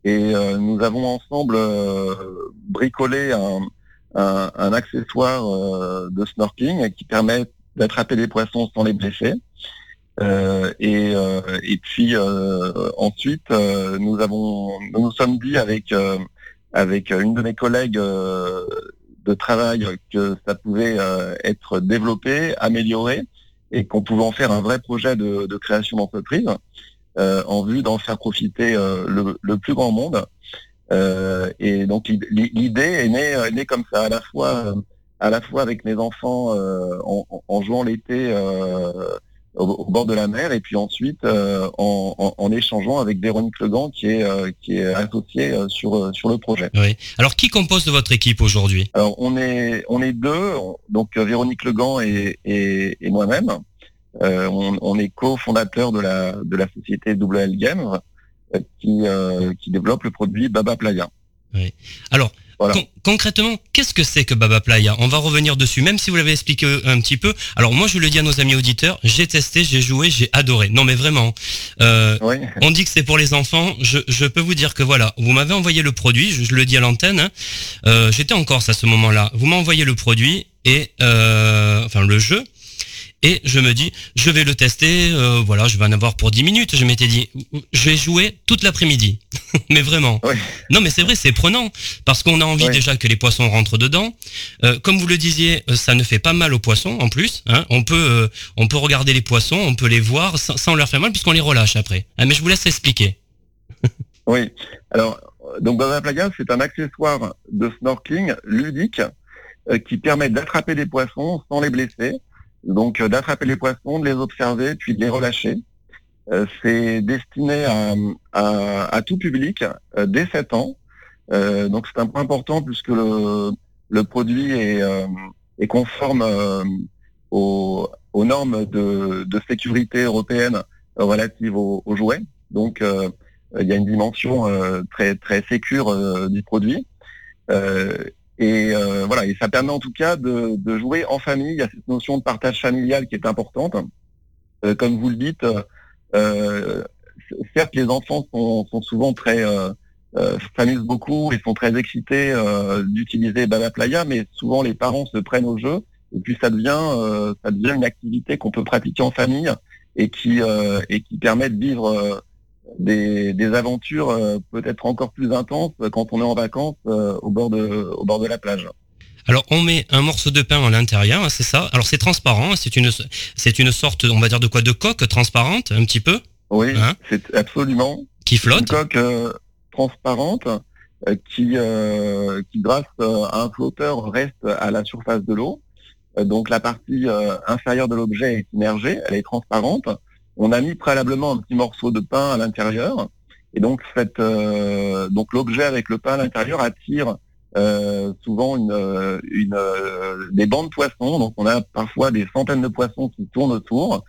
et nous avons ensemble bricolé un, accessoire de snorkeling qui permet d'attraper les poissons sans les blesser. Et, puis ensuite, nous avons, nous nous sommes dit avec avec une de mes collègues euh, de travail que ça pouvait euh, être développé, amélioré, et qu'on pouvait en faire un vrai projet de, de création d'entreprise euh, en vue d'en faire profiter euh, le, le plus grand monde. Euh, et donc l'id- l'idée est née, est née comme ça, à la fois euh, à la fois avec mes enfants euh, en, en- jouant l'été euh, au, au bord de la mer, et puis ensuite euh, en, en- en échangeant avec Véronique Legan qui est euh, qui est associée euh, sur euh, sur le projet. Oui. Alors, qui compose de votre équipe aujourd'hui? Alors on est on est deux, on- donc Véronique Legan et, et, et moi-même. Euh, on, on est cofondateur de la de la société WL Games euh, qui euh, qui développe le produit Baba Playa. Oui. Alors, Voilà. con- concrètement, qu'est-ce que c'est que Baba Playa? On va revenir dessus, même si vous l'avez expliqué euh, un petit peu. Alors, moi, je le dis à nos amis auditeurs, j'ai testé, j'ai joué, j'ai adoré. Non, mais vraiment. Euh, Oui. on dit que c'est pour les enfants. Je, je peux vous dire que voilà, vous m'avez envoyé le produit, je, je le dis à l'antenne. hein. Euh, J'étais en Corse à ce moment-là. Vous m'avez envoyé le produit et euh, enfin le jeu. Et je me dis, je vais le tester, euh, voilà, je vais en avoir pour 10 minutes. Je m'étais dit, je vais jouer toute l'après-midi. mais vraiment. Non, mais c'est vrai, c'est prenant. Parce qu'on a envie déjà que les poissons rentrent dedans. Euh, comme vous le disiez, euh, ça ne fait pas mal aux poissons en plus. hein. On, peut, euh, on peut regarder les poissons, on peut les voir sans, sans leur faire mal puisqu'on les relâche après. Ah, mais je vous laisse expliquer. Oui. Alors, donc Baba Playa, c'est un accessoire de snorkeling ludique euh, qui permet d'attraper des poissons sans les blesser. Donc, euh, d'attraper les poissons, de les observer, puis de les relâcher. Euh, c'est destiné à, à, à tout public euh, dès 7 ans. Donc, c'est un point important puisque le, le produit est, est conforme aux, aux normes de, de sécurité européenne relatives aux, aux jouets. Donc, il y a une dimension très très sécure du produit. Et euh, voilà, et ça permet en tout cas de, de jouer en famille. Il y a cette notion de partage familial qui est importante. Euh, comme vous le dites, euh, euh, certes les enfants sont, sont souvent très euh, euh, s'amusent beaucoup et sont très excités d'utiliser Baba Playa, mais souvent les parents se prennent au jeu et puis ça devient ça devient une activité qu'on peut pratiquer en famille et qui et qui permet de vivre des, des aventures euh, peut-être encore plus intenses quand on est en vacances euh, au bord de au bord de la plage. Alors on met un morceau de pain à l'intérieur, hein, c'est ça? Alors c'est transparent, c'est une c'est une sorte, on va dire de quoi, de coque transparente, un petit peu, Oui, Hein? c'est absolument qui une flotte. coque euh, transparente euh, qui euh, qui grâce euh, à un flotteur reste à la surface de l'eau. Donc la partie euh, inférieure de l'objet est immergée, elle est transparente. On a mis préalablement un petit morceau de pain à l'intérieur et donc euh, l'objet avec le pain à l'intérieur attire euh, souvent euh, des bancs de poissons. Donc on a parfois des centaines de poissons qui tournent autour.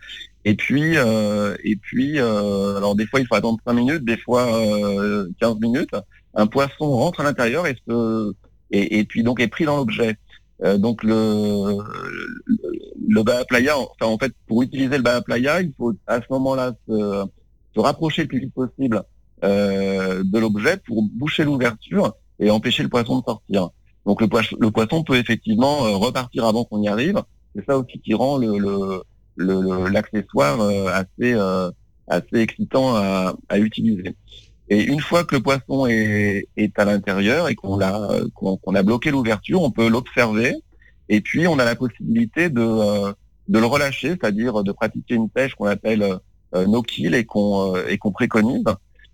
Et puis euh, et puis alors des fois il faut attendre 5 minutes, des fois euh, 15 minutes. Un poisson rentre à l'intérieur et, et puis donc est pris dans l'objet. Euh, donc le, le, Baha Playa, enfin en fait pour utiliser le Baha Playa, il faut à ce moment-là se, rapprocher le plus vite possible euh, de l'objet pour boucher l'ouverture et empêcher le poisson de sortir. Donc le, pois- le poisson peut effectivement euh, repartir avant qu'on y arrive. C'est ça aussi qui rend le, l'accessoire assez excitant à utiliser. Et une fois que le poisson est, est à l'intérieur et qu'on l'a qu'on, qu'on a bloqué l'ouverture, on peut l'observer et puis on a la possibilité de euh, de le relâcher, c'est-à-dire de pratiquer une pêche qu'on appelle euh, no kill et qu'on euh, et qu'on préconise.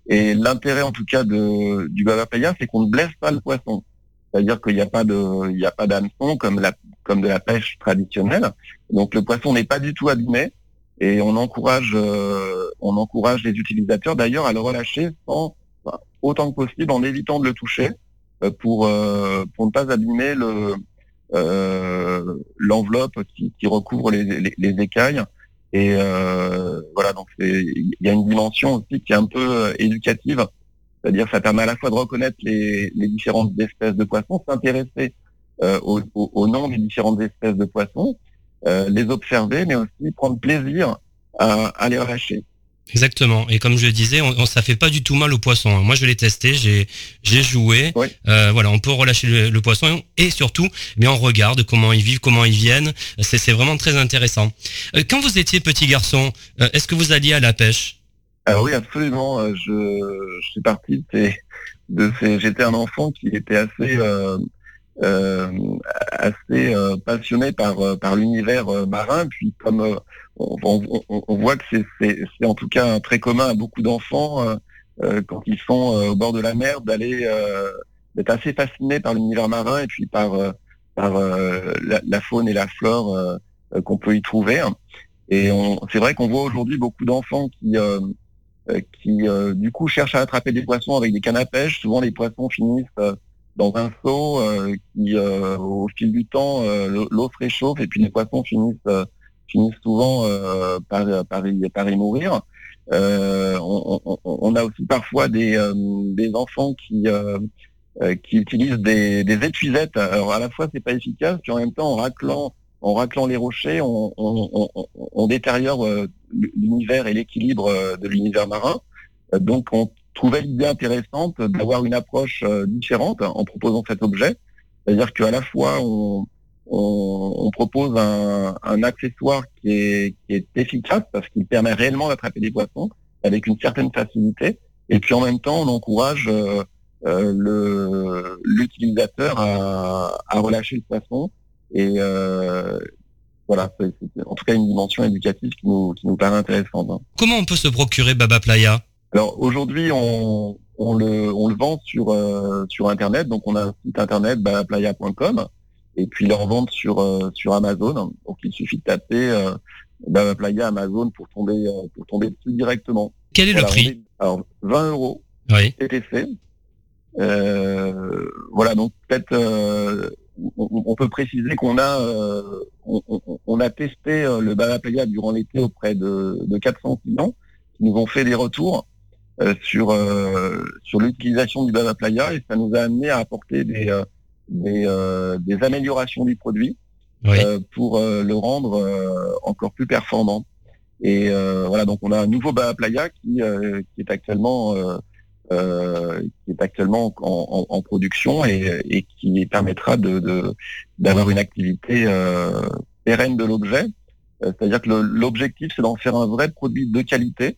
Et l'intérêt en tout cas de, du baba playa, c'est qu'on ne blesse pas le poisson. C'est-à-dire qu'il n'y a pas de, il n'y a pas d'hameçon comme comme de la pêche traditionnelle. Donc le poisson n'est pas du tout abîmé et on encourage, euh, on encourage les utilisateurs d'ailleurs à le relâcher sans, enfin, autant que possible en évitant de le toucher euh, pour euh, pour ne pas abîmer le euh, l'enveloppe qui, qui recouvre les, les, les écailles. Et euh, voilà, donc il y a une dimension aussi qui est un peu euh, éducative c'est-à-dire ça permet à la fois de reconnaître les, les différentes espèces de poissons, s'intéresser au, au, au nom des différentes espèces de poissons, les observer, mais aussi prendre plaisir à, à les relâcher. Exactement. Et comme je le disais, on, on- ça fait pas du tout mal au poisson. hein. Moi, je l'ai testé, j'ai j'ai joué. Oui. Euh, voilà, on peut relâcher le, le poisson et surtout, mais on regarde comment ils vivent, comment ils viennent. C'est c'est vraiment très intéressant. Euh, quand vous étiez petit garçon, euh, est-ce que vous alliez à la pêche? Alors oui, absolument. euh, Je, je suis parti de ces, de ces. J'étais un enfant qui était assez, euh, euh, assez euh, passionné par euh, par l'univers euh, marin. Puis comme euh, on, on- on- voit que c'est en tout cas très commun à beaucoup d'enfants euh, euh, quand ils sont euh, au bord de la mer d'aller euh, d'être assez fascinés par l'univers marin et puis par euh, par euh, la, la faune et la flore euh, euh, qu'on peut y trouver. Et c'est vrai qu'on voit aujourd'hui beaucoup d'enfants qui euh, euh, qui euh, du coup cherchent à attraper des poissons avec des cannes à pêche. Souvent les poissons finissent euh, dans un seau euh, qui euh, au fil du temps euh, l'eau- se réchauffe et puis les poissons finissent finissent souvent par, par, y, par y mourir. Euh, on, on- on a aussi parfois des, euh, des enfants qui euh, qui utilisent des, des épuisettes. Alors à la fois c'est pas efficace, puis en même temps en raclant en raclant les rochers, on, on, détériore l'univers et l'équilibre de l'univers marin. Donc on trouvait l'idée intéressante d'avoir une approche euh, différente en proposant cet objet. C'est-à-dire qu'à la fois on, propose un, accessoire qui est, efficace parce qu'il permet réellement d'attraper des poissons avec une certaine facilité. Et puis en même temps, on encourage euh, euh, l'utilisateur à, relâcher le poisson. Et voilà, c'est c'est en tout cas une dimension éducative qui nous, qui nous paraît intéressante. hein. Comment on peut se procurer Baba Playa? Alors aujourd'hui, on, on, le, on le vend sur, euh, sur Internet. Donc on a un site internet babaplaya.com et puis leur vente sur, euh, sur Amazon. Donc il suffit de taper euh, Playa Amazon pour tomber, euh, pour tomber dessus directement. Quel est Voilà, le prix est- Alors 20 euros Oui. TTC. Euh, voilà, donc peut-être euh, on, peut préciser qu'on a euh, on, on- on a testé le Baba Playa durant l'été auprès de, de 400 clients qui nous ont fait des retours sur euh, sur l'utilisation du Baba Playa et ça nous a amené à apporter des euh, des, euh, des améliorations du produit Oui. euh, pour euh, le rendre euh, encore plus performant. Et euh, voilà, donc on a un nouveau Baba Playa qui, euh, qui est actuellement euh, euh, qui est actuellement en, en- en production et, et qui permettra de de- d'avoir une activité euh, pérenne de l'objet. Euh, C'est-à-dire que l'objectif c'est d'en faire un vrai produit de qualité.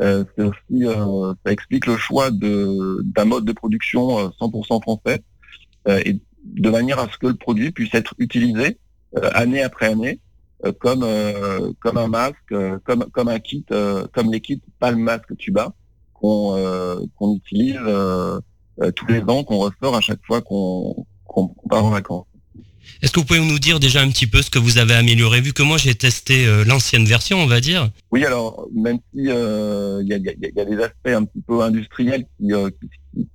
Euh, c'est aussi, euh, ça explique le choix d'un mode de production euh, 100% français euh, et de manière à ce que le produit puisse être utilisé euh, année après année euh, comme euh, comme un masque, euh, comme comme un kit, euh, comme les kits Palm Masque Tuba qu'on euh, qu'on utilise euh, euh, tous les ans, qu'on ressort à chaque fois qu'on qu'on part en vacances. Est-ce que vous pouvez nous dire déjà un petit peu ce que vous avez amélioré Vu que moi j'ai testé euh, l'ancienne version, on va dire? Oui, alors même si euh, il y, a, il y a- y a des aspects un petit peu industriels qui, euh,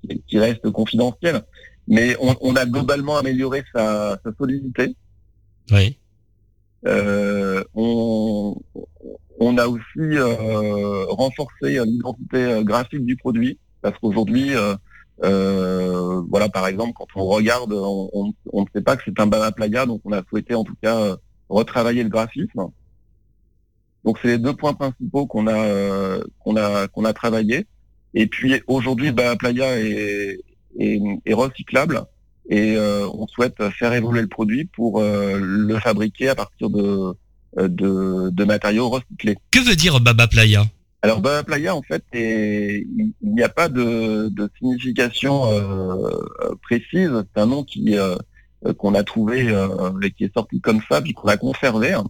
qui, qui- restent confidentiels, mais on, on a globalement amélioré sa, sa solidité. Oui. Euh, on, on a aussi euh, renforcé l'identité euh, graphique du produit parce qu'aujourd'hui, euh, voilà, par exemple, quand on regarde, on, ne sait pas que c'est un Baba Playa, donc on a souhaité en tout cas euh, retravailler le graphisme. Donc c'est les deux points principaux qu'on a euh, qu'on a qu'on a travaillé. Et puis aujourd'hui, le Baba Playa est, est, recyclable et euh, on souhaite faire évoluer le produit pour le fabriquer à partir de, de, de matériaux recyclés. Que veut dire Baba Playa Alors Baba Playa, en fait, est- il n'y a pas de, de signification euh, précise. C'est un nom qui euh, qu'on a trouvé euh, qui est sorti comme ça, puis qu'on a conservé hein,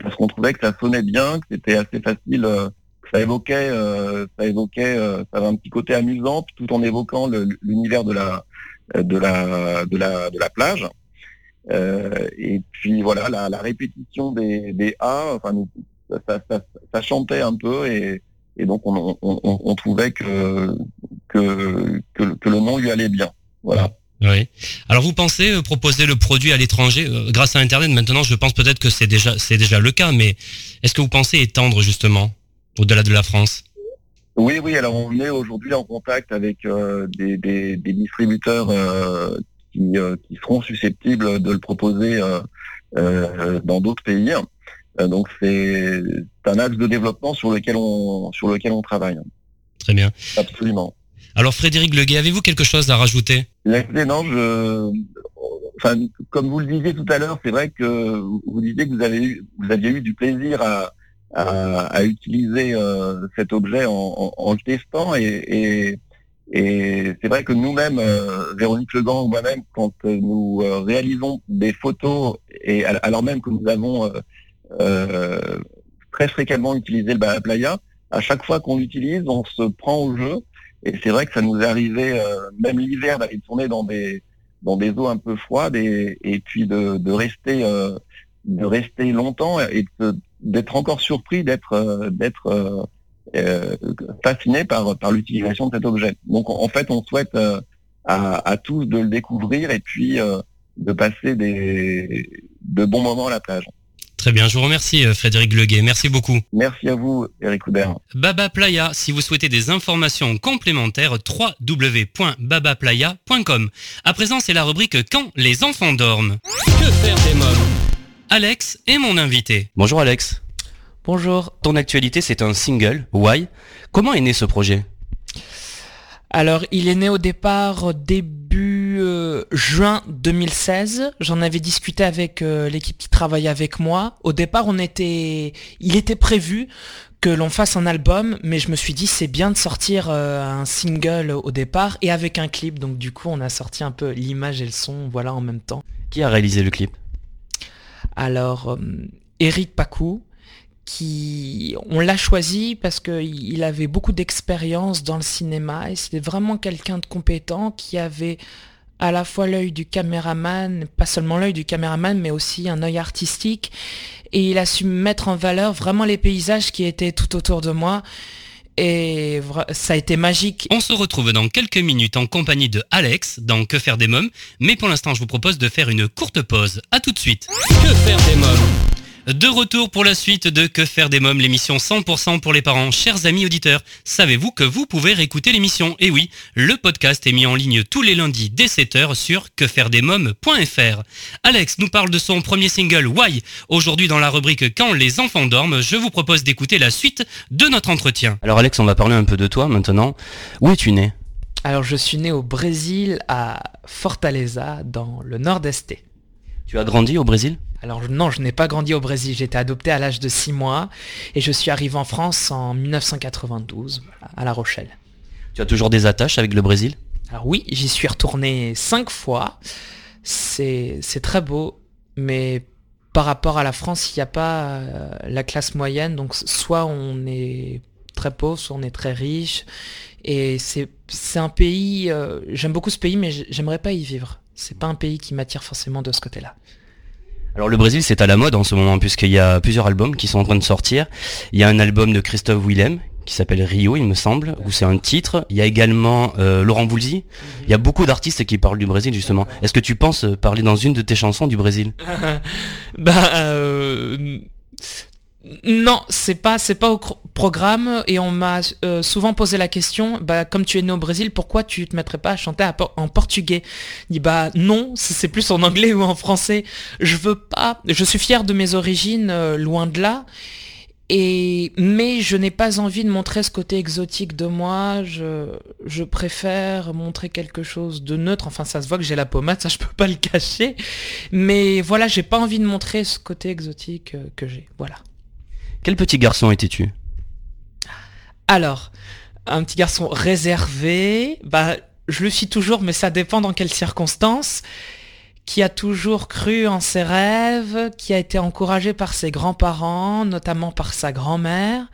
parce qu'on trouvait que ça sonnait bien, que c'était assez facile, euh, que ça évoquait, euh, ça évoquait, euh, ça avait un petit côté amusant, tout en évoquant l'univers de la de la de la de la plage. Euh, et puis voilà, la, la répétition des, des A, enfin, nous- ça, ça, ça chantait un peu et, et donc on, on, on, on trouvait que, que, que, le- que le nom lui allait bien. Voilà. Oui. Alors vous pensez euh, proposer le produit à l'étranger Euh, grâce à Internet? Maintenant, je pense peut-être que c'est déjà c'est déjà le cas, mais est-ce que vous pensez étendre justement au-delà de la France? Oui, oui, alors on est aujourd'hui en contact avec euh, des, des, des distributeurs qui, qui seront susceptibles de le proposer dans d'autres pays. Donc c'est un axe de développement sur lequel on sur lequel on travaille. Très bien. Absolument. Alors Frédéric Leguet, avez-vous quelque chose à rajouter? Non, je, enfin, comme vous le disiez tout à l'heure, c'est vrai que vous disiez que vous avez eu, vous aviez eu du plaisir à, à, utiliser euh, cet objet en, en, le testant et, et, c'est vrai que nous-mêmes, euh, Véronique Legan ou moi-même, quand nous euh, réalisons des photos et alors même que nous avons très fréquemment utilisé le playa, à chaque fois qu'on l'utilise, on se prend au jeu et c'est vrai que ça nous est arrivé, euh, même l'hiver, d'aller tourner dans des dans des eaux un peu froides et, et puis de, de rester euh, de rester longtemps et d'être encore surpris d'être euh, d'être fasciné par par l'utilisation de cet objet. Donc en fait, on souhaite à, à, tous de le découvrir et puis de passer des de bons moments à la plage. Très bien, je vous remercie euh, Frédéric Leguet, merci beaucoup. Merci à vous Eric Houdert. Baba Playa, si vous souhaitez des informations complémentaires, www.babaplaya.com. À présent, c'est la rubrique Quand les enfants dorment. Que faire des mômes? Alex est mon invité. Bonjour Alex. Bonjour. Ton actualité, c'est un single, Why? Comment est né ce projet? Alors, il est né au départ début euh, juin 2016. J'en avais discuté avec euh, l'équipe qui travaillait avec moi. Au départ, on était, il était prévu que l'on fasse un album, mais je me suis dit c'est bien de sortir euh, un single au départ et avec un clip. Donc du coup, on a sorti un peu l'image et le son, voilà, en même temps. Qui a réalisé le clip? Alors, Eric Pacou, qui on l'a choisi parce qu'il avait beaucoup d'expérience dans le cinéma et c'était vraiment quelqu'un de compétent qui avait à la fois l'œil du caméraman, pas seulement l'œil du caméraman, mais aussi un œil artistique. Et il a su mettre en valeur vraiment les paysages qui étaient tout autour de moi. Et ça a été magique. On se retrouve dans quelques minutes en compagnie de Alex dans Que faire des mômes. Mais pour l'instant, je vous propose de faire une courte pause. A tout de suite. Que faire des mômes? De retour pour la suite de Que faire des mômes, l'émission 100% pour les parents. Chers amis auditeurs, savez-vous que vous pouvez réécouter l'émission? Et eh oui, le podcast est mis en ligne tous les lundis dès 7h sur quefairedesmômes.fr. Alex nous parle de son premier single Why? Aujourd'hui dans la rubrique Quand les enfants dorment, je vous propose d'écouter la suite de notre entretien. Alors Alex, on va parler un peu de toi maintenant. Où es-tu né? Alors je suis né au Brésil à Fortaleza dans le nord-est. Tu as grandi au Brésil? Alors non, je n'ai pas grandi au Brésil, j'ai été adopté à l'âge de 6 mois et je suis arrivé en France en 1992, à La Rochelle. Tu as toujours des attaches avec le Brésil? Alors oui, j'y suis retourné 5 fois. C'est très beau, mais par rapport à la France, il n'y a pas euh, la classe moyenne, donc soit on est très pauvre, soit on est très riche. Et c'est un pays, euh, j'aime beaucoup ce pays, mais j'aimerais pas y vivre. C'est pas un pays qui m'attire forcément de ce côté-là. Alors le Brésil c'est à la mode en ce moment puisqu'il y a plusieurs albums qui sont en train de sortir. Il y a un album de Christophe Willem qui s'appelle Rio il me semble, où c'est un titre. Il y a également euh, Laurent Voulzy. Il y a beaucoup d'artistes qui parlent du Brésil justement. Est-ce que tu penses parler dans une de tes chansons du Brésil? Bah euh, non, c'est pas c'est pas au programme et on m'a euh, souvent posé la question bah comme tu es né au Brésil, pourquoi tu te mettrais pas à chanter en portugais? Dis bah non, c'est plus en anglais ou en français. Je veux pas, je suis fier de mes origines euh, loin de là. Et mais je n'ai pas envie de montrer ce côté exotique de moi, je, je préfère montrer quelque chose de neutre, enfin ça se voit que j'ai la pommade, ça je peux pas le cacher. Mais voilà, j'ai pas envie de montrer ce côté exotique euh, que j'ai. Voilà. Quel petit garçon étais-tu? Alors, un petit garçon réservé, bah, je le suis toujours, mais ça dépend dans quelles circonstances, qui a toujours cru en ses rêves, qui a été encouragé par ses grands-parents, notamment par sa grand-mère.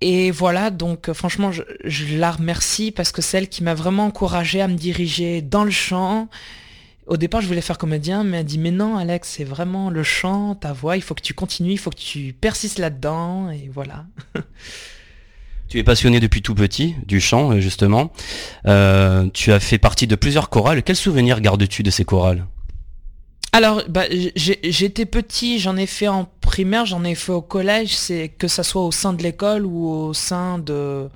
Et voilà, donc franchement, je, je, la remercie parce que c'est elle qui m'a vraiment encouragé à me diriger dans le chant, au départ, je voulais faire comédien, mais elle dit mais non, Alex, c'est vraiment le chant, ta voix, il faut que tu continues, il faut que tu persistes là-dedans, et voilà. tu es passionné depuis tout petit du chant, euh, justement. Euh, tu as fait partie de plusieurs chorales. Quel souvenir gardes-tu de ces chorales? Alors, bah, j'étais petit, j'en ai fait en primaire, j'en ai fait au collège, c'est que ça soit au sein de l'école ou au sein de,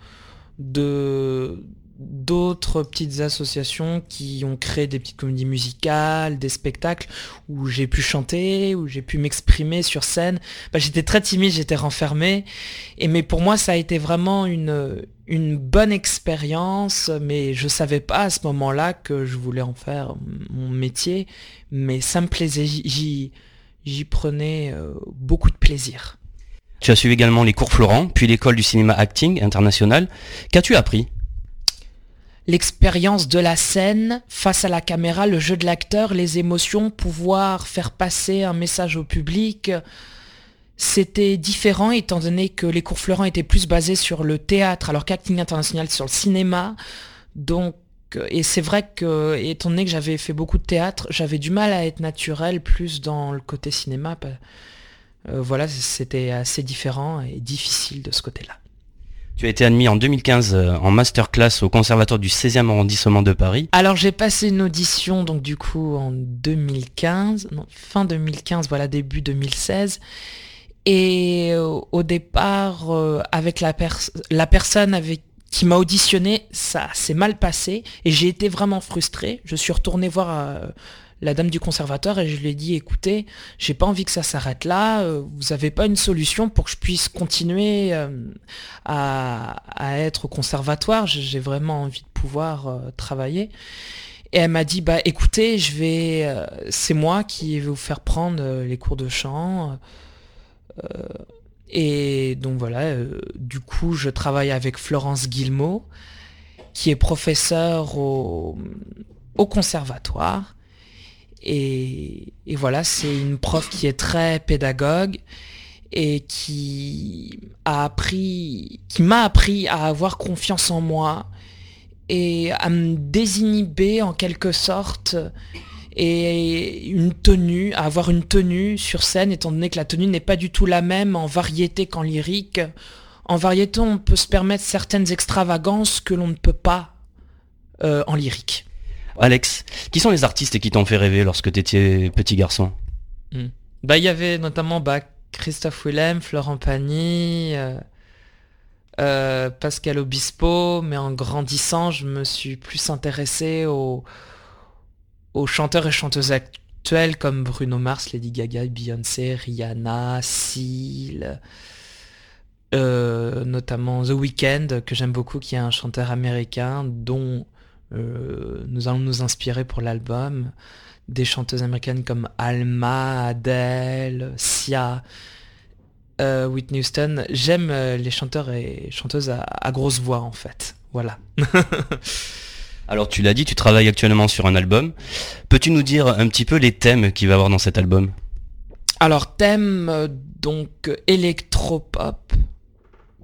de, d'autres petites associations qui ont créé des petites comédies musicales, des spectacles où j'ai pu chanter, où j'ai pu m'exprimer sur scène. Bah, j'étais très timide, j'étais renfermé. Et mais pour moi, ça a été vraiment une, bonne expérience, mais je savais pas à ce moment-là que je voulais en faire mon métier. Mais ça me plaisait, j'y, j'y prenais euh, beaucoup de plaisir. Tu as suivi également les cours Florent, puis l'école du cinéma acting international. Qu'as-tu appris? L'expérience de la scène, face à la caméra, le jeu de l'acteur, les émotions, pouvoir faire passer un message au public, c'était différent étant donné que les cours Florent étaient plus basés sur le théâtre alors qu'acting international sur le cinéma. Donc et c'est vrai que, étant donné que j'avais fait beaucoup de théâtre, j'avais du mal à être naturel plus dans le côté cinéma. Euh, voilà, c'était assez différent et difficile de ce côté-là. Tu as été admis en 2015 euh, en masterclass au conservatoire du 16e arrondissement de Paris. Alors j'ai passé une audition donc du coup en 2015, non, fin 2015, voilà début 2016. Et euh, au départ, avec la, personne avec qui m'a auditionné, ça s'est mal passé et j'ai été vraiment frustré. Je suis retourné voir euh, la dame du conservateur et je lui ai dit écoutez, j'ai pas envie que ça s'arrête là, euh, vous n'avez pas une solution pour que je puisse continuer euh, à, être au conservatoire, j'ai vraiment envie de pouvoir travailler. Et elle m'a dit bah écoutez, je vais c'est moi qui vais vous faire prendre les cours de chant. Et donc voilà, euh, du coup, je travaille avec Florence Guillemot, qui est professeure au, conservatoire. Et, voilà, c'est une prof qui est très pédagogue et qui a appris, qui m'a appris à avoir confiance en moi et à me désinhiber en quelque sorte et une tenue, avoir une tenue sur scène, étant donné que la tenue n'est pas du tout la même en variété qu'en lyrique. En variété, on peut se permettre certaines extravagances que l'on ne peut pas euh, en lyrique. Alex, qui sont les artistes qui t'ont fait rêver lorsque tu étais petit garçon? Hmm. Bah, il y avait notamment bah, Christophe Willem, Florent Pagny, euh, euh, Pascal Obispo, mais en grandissant, je me suis plus intéressé aux chanteurs et chanteuses actuels comme Bruno Mars, Lady Gaga, Beyoncé, Rihanna, Seal, euh, notamment The Weeknd, que j'aime beaucoup, qui est un chanteur américain dont nous allons nous inspirer pour l'album. Des chanteuses américaines comme Alma, Adele, Sia, euh, Whitney Houston. J'aime les chanteurs et chanteuses à, à grosse voix en fait. Voilà. Alors tu l'as dit, tu travailles actuellement sur un album. Peux-tu nous dire un petit peu les thèmes qu'il va y avoir dans cet album? Alors thème euh, donc électropop,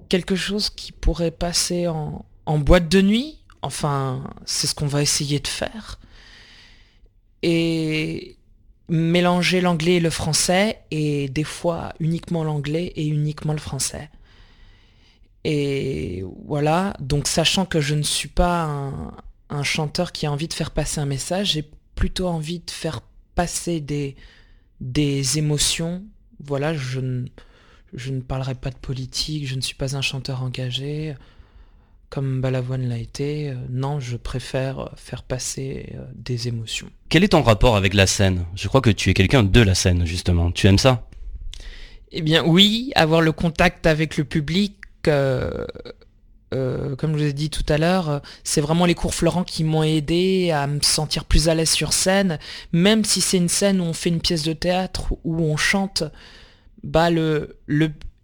quelque chose qui pourrait passer en, boîte de nuit? Enfin, c'est ce qu'on va essayer de faire. Et mélanger l'anglais et le français, et des fois uniquement l'anglais et uniquement le français. Et voilà, donc sachant que je ne suis pas un, chanteur qui a envie de faire passer un message, j'ai plutôt envie de faire passer des, des émotions. Voilà, je je ne parlerai pas de politique, je ne suis pas un chanteur engagé, comme Balavoine l'a été. Non, je préfère faire passer euh, des émotions. Quel est ton rapport avec la scène? Je crois que tu es quelqu'un de la scène, justement. Tu aimes ça? Eh bien oui, avoir le contact avec le public, euh, euh, comme je vous ai dit tout à l'heure, euh, c'est vraiment les cours Florent qui m'ont aidé à me sentir plus à l'aise sur scène, même si c'est une scène où on fait une pièce de théâtre, où on chante, bah le,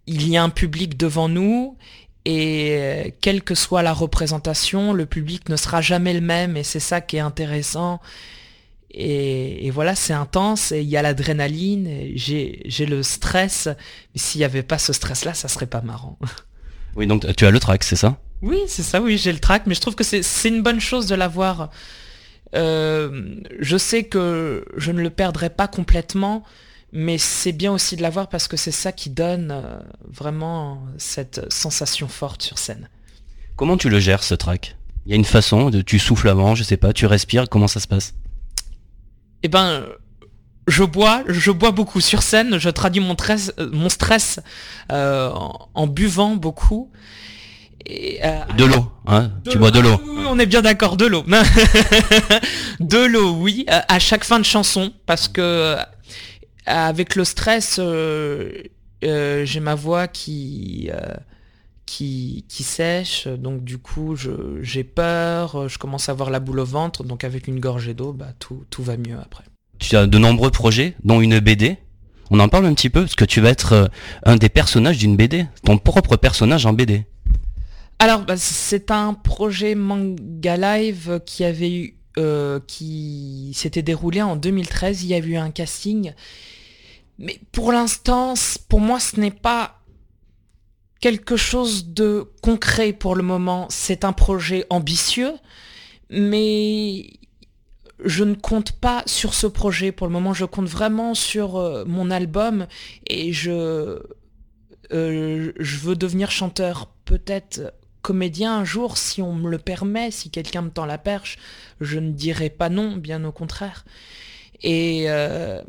il y a un public devant nous, et euh, quelle que soit la représentation, le public ne sera jamais le même, et c'est ça qui est intéressant. Et, voilà, c'est intense, et il y a l'adrénaline, j'ai le stress, mais s'il n'y avait pas ce stress-là, ça serait pas marrant. Oui, donc tu as le track, c'est ça? Oui, c'est ça, oui, j'ai le track, mais je trouve que c'est une bonne chose de l'avoir. Euh, je sais que je ne le perdrai pas complètement, mais c'est bien aussi de l'avoir parce que c'est ça qui donne euh, vraiment cette sensation forte sur scène. Comment tu le gères ce track? Il y a une façon de tu souffles avant, je sais pas, tu respires, comment ça se passe? Eh ben, je bois, je bois beaucoup sur scène, je traduis mon, mon stress euh, en, buvant beaucoup. Et, euh, De l'eau, hein Tu bois de l'eau. oui, on est bien d'accord, de l'eau. de l'eau, oui, euh, à chaque fin de chanson, parce que euh, avec le stress, euh, euh, j'ai ma voix qui, euh, qui, qui sèche, donc du coup j'ai peur, je commence à avoir la boule au ventre, donc avec une gorgée d'eau, bah, tout, tout va mieux après. Tu as de nombreux projets, dont une BD. On en parle un petit peu, parce que tu vas être un des personnages d'une BD. Ton propre personnage en BD. Alors, bah, c'est un projet manga live qui avait eu, euh, qui s'était déroulé en 2013. Il y a eu un casting, mais pour l'instant, pour moi, ce n'est pas quelque chose de concret pour le moment. C'est un projet ambitieux, mais je ne compte pas sur ce projet pour le moment. Je compte vraiment sur euh, mon album et je euh, je veux devenir chanteur, peut-être comédien un jour, si on me le permet, si quelqu'un me tend la perche, je ne dirai pas non, bien au contraire. Et euh,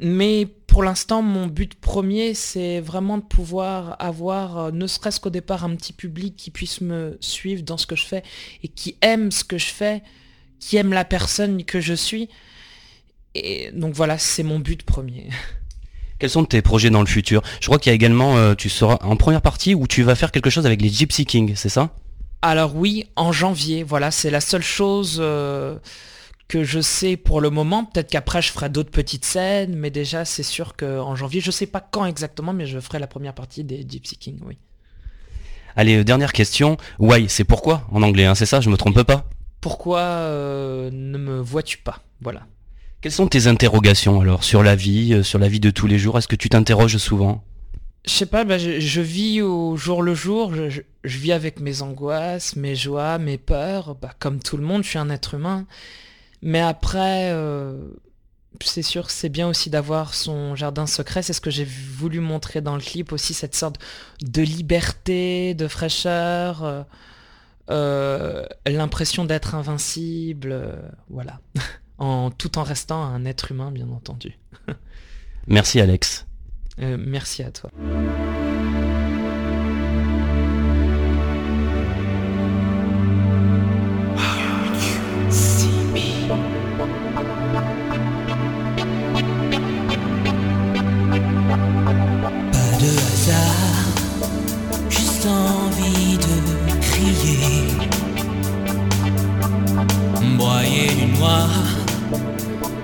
mais pour l'instant, mon but premier, c'est vraiment de pouvoir avoir, euh, ne serait-ce qu'au départ, un petit public qui puisse me suivre dans ce que je fais et qui aime ce que je fais, qui aime la personne que je suis. Et donc voilà, c'est mon but premier. Quels sont tes projets dans le futur? Je crois qu'il y a également, euh, tu seras en première partie où tu vas faire quelque chose avec les Gypsy Kings, c'est ça? Alors oui, en janvier, voilà, c'est la seule chose euh, que je sais pour le moment. Peut-être qu'après je ferai d'autres petites scènes, mais déjà c'est sûr qu'en janvier, je sais pas quand exactement, mais je ferai la première partie des Gypsy Kings, oui. Allez, euh, dernière question. Why, c'est pourquoi? En anglais, hein, c'est ça? Je me trompe pas Pourquoi euh, ne me vois-tu pas? Voilà. Quelles sont tes interrogations alors sur la vie, euh, sur la vie de tous les jours? Est-ce que tu t'interroges souvent? Je sais pas, bah, je, je vis au jour le jour, je, je- je vis avec mes angoisses, mes joies, mes peurs, bah, comme tout le monde, je suis un être humain. Mais après, euh, c'est sûr, c'est bien aussi d'avoir son jardin secret, c'est ce que j'ai voulu montrer dans le clip aussi, cette sorte de liberté, de fraîcheur, euh, euh, l'impression d'être invincible, voilà. en, tout en restant un être humain, bien entendu. Merci Alex. Euh, merci à toi. Noir,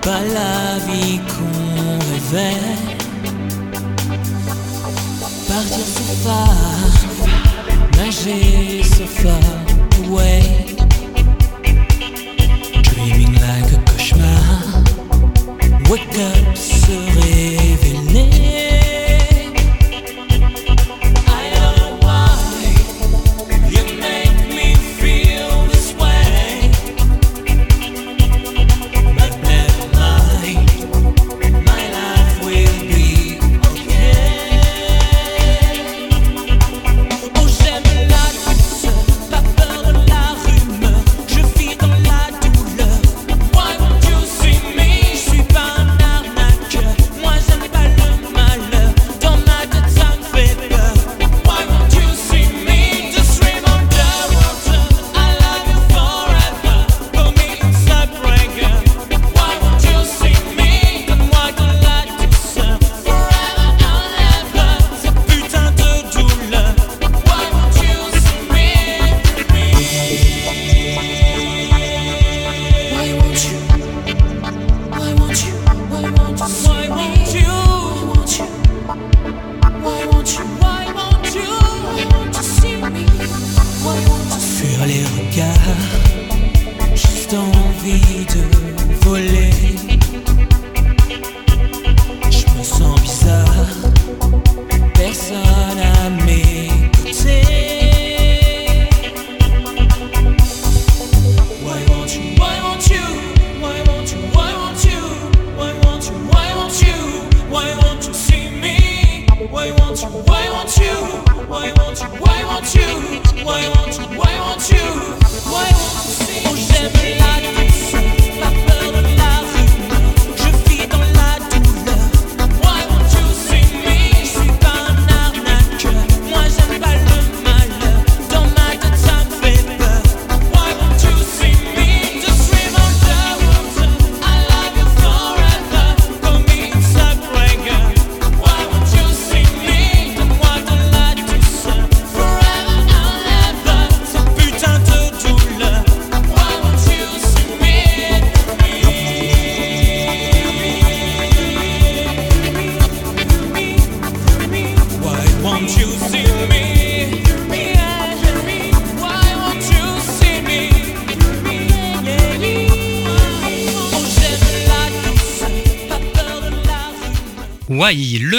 pas la vie qu'on rêvait. Partir so far, nager so far away. Dreaming like a cauchemar, wake up, Why won't you? Why won't you? Why won't you? Why won't you? Why won't you?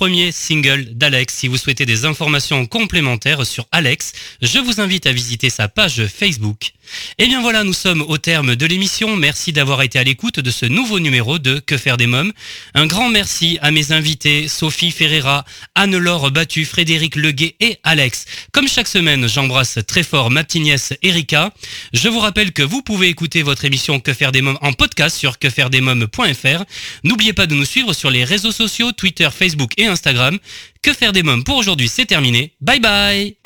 premier single d'Alex. Si vous souhaitez des informations complémentaires sur Alex, je vous invite à visiter sa page Facebook. Et bien voilà, nous sommes au terme de l'émission. Merci d'avoir été à l'écoute de ce nouveau numéro de Que faire des mômes. Un grand merci à mes invités Sophie Ferreira, Anne-Laure Battu, Frédéric Leguet et Alex. Comme chaque semaine, j'embrasse très fort ma petite nièce Erika. Je vous rappelle que vous pouvez écouter votre émission Que faire des mômes en podcast sur quefairedesmômes.fr. N'oubliez pas de nous suivre sur les réseaux sociaux, Twitter, Facebook et Instagram. Que faire des mômes pour aujourd'hui, c'est terminé. Bye bye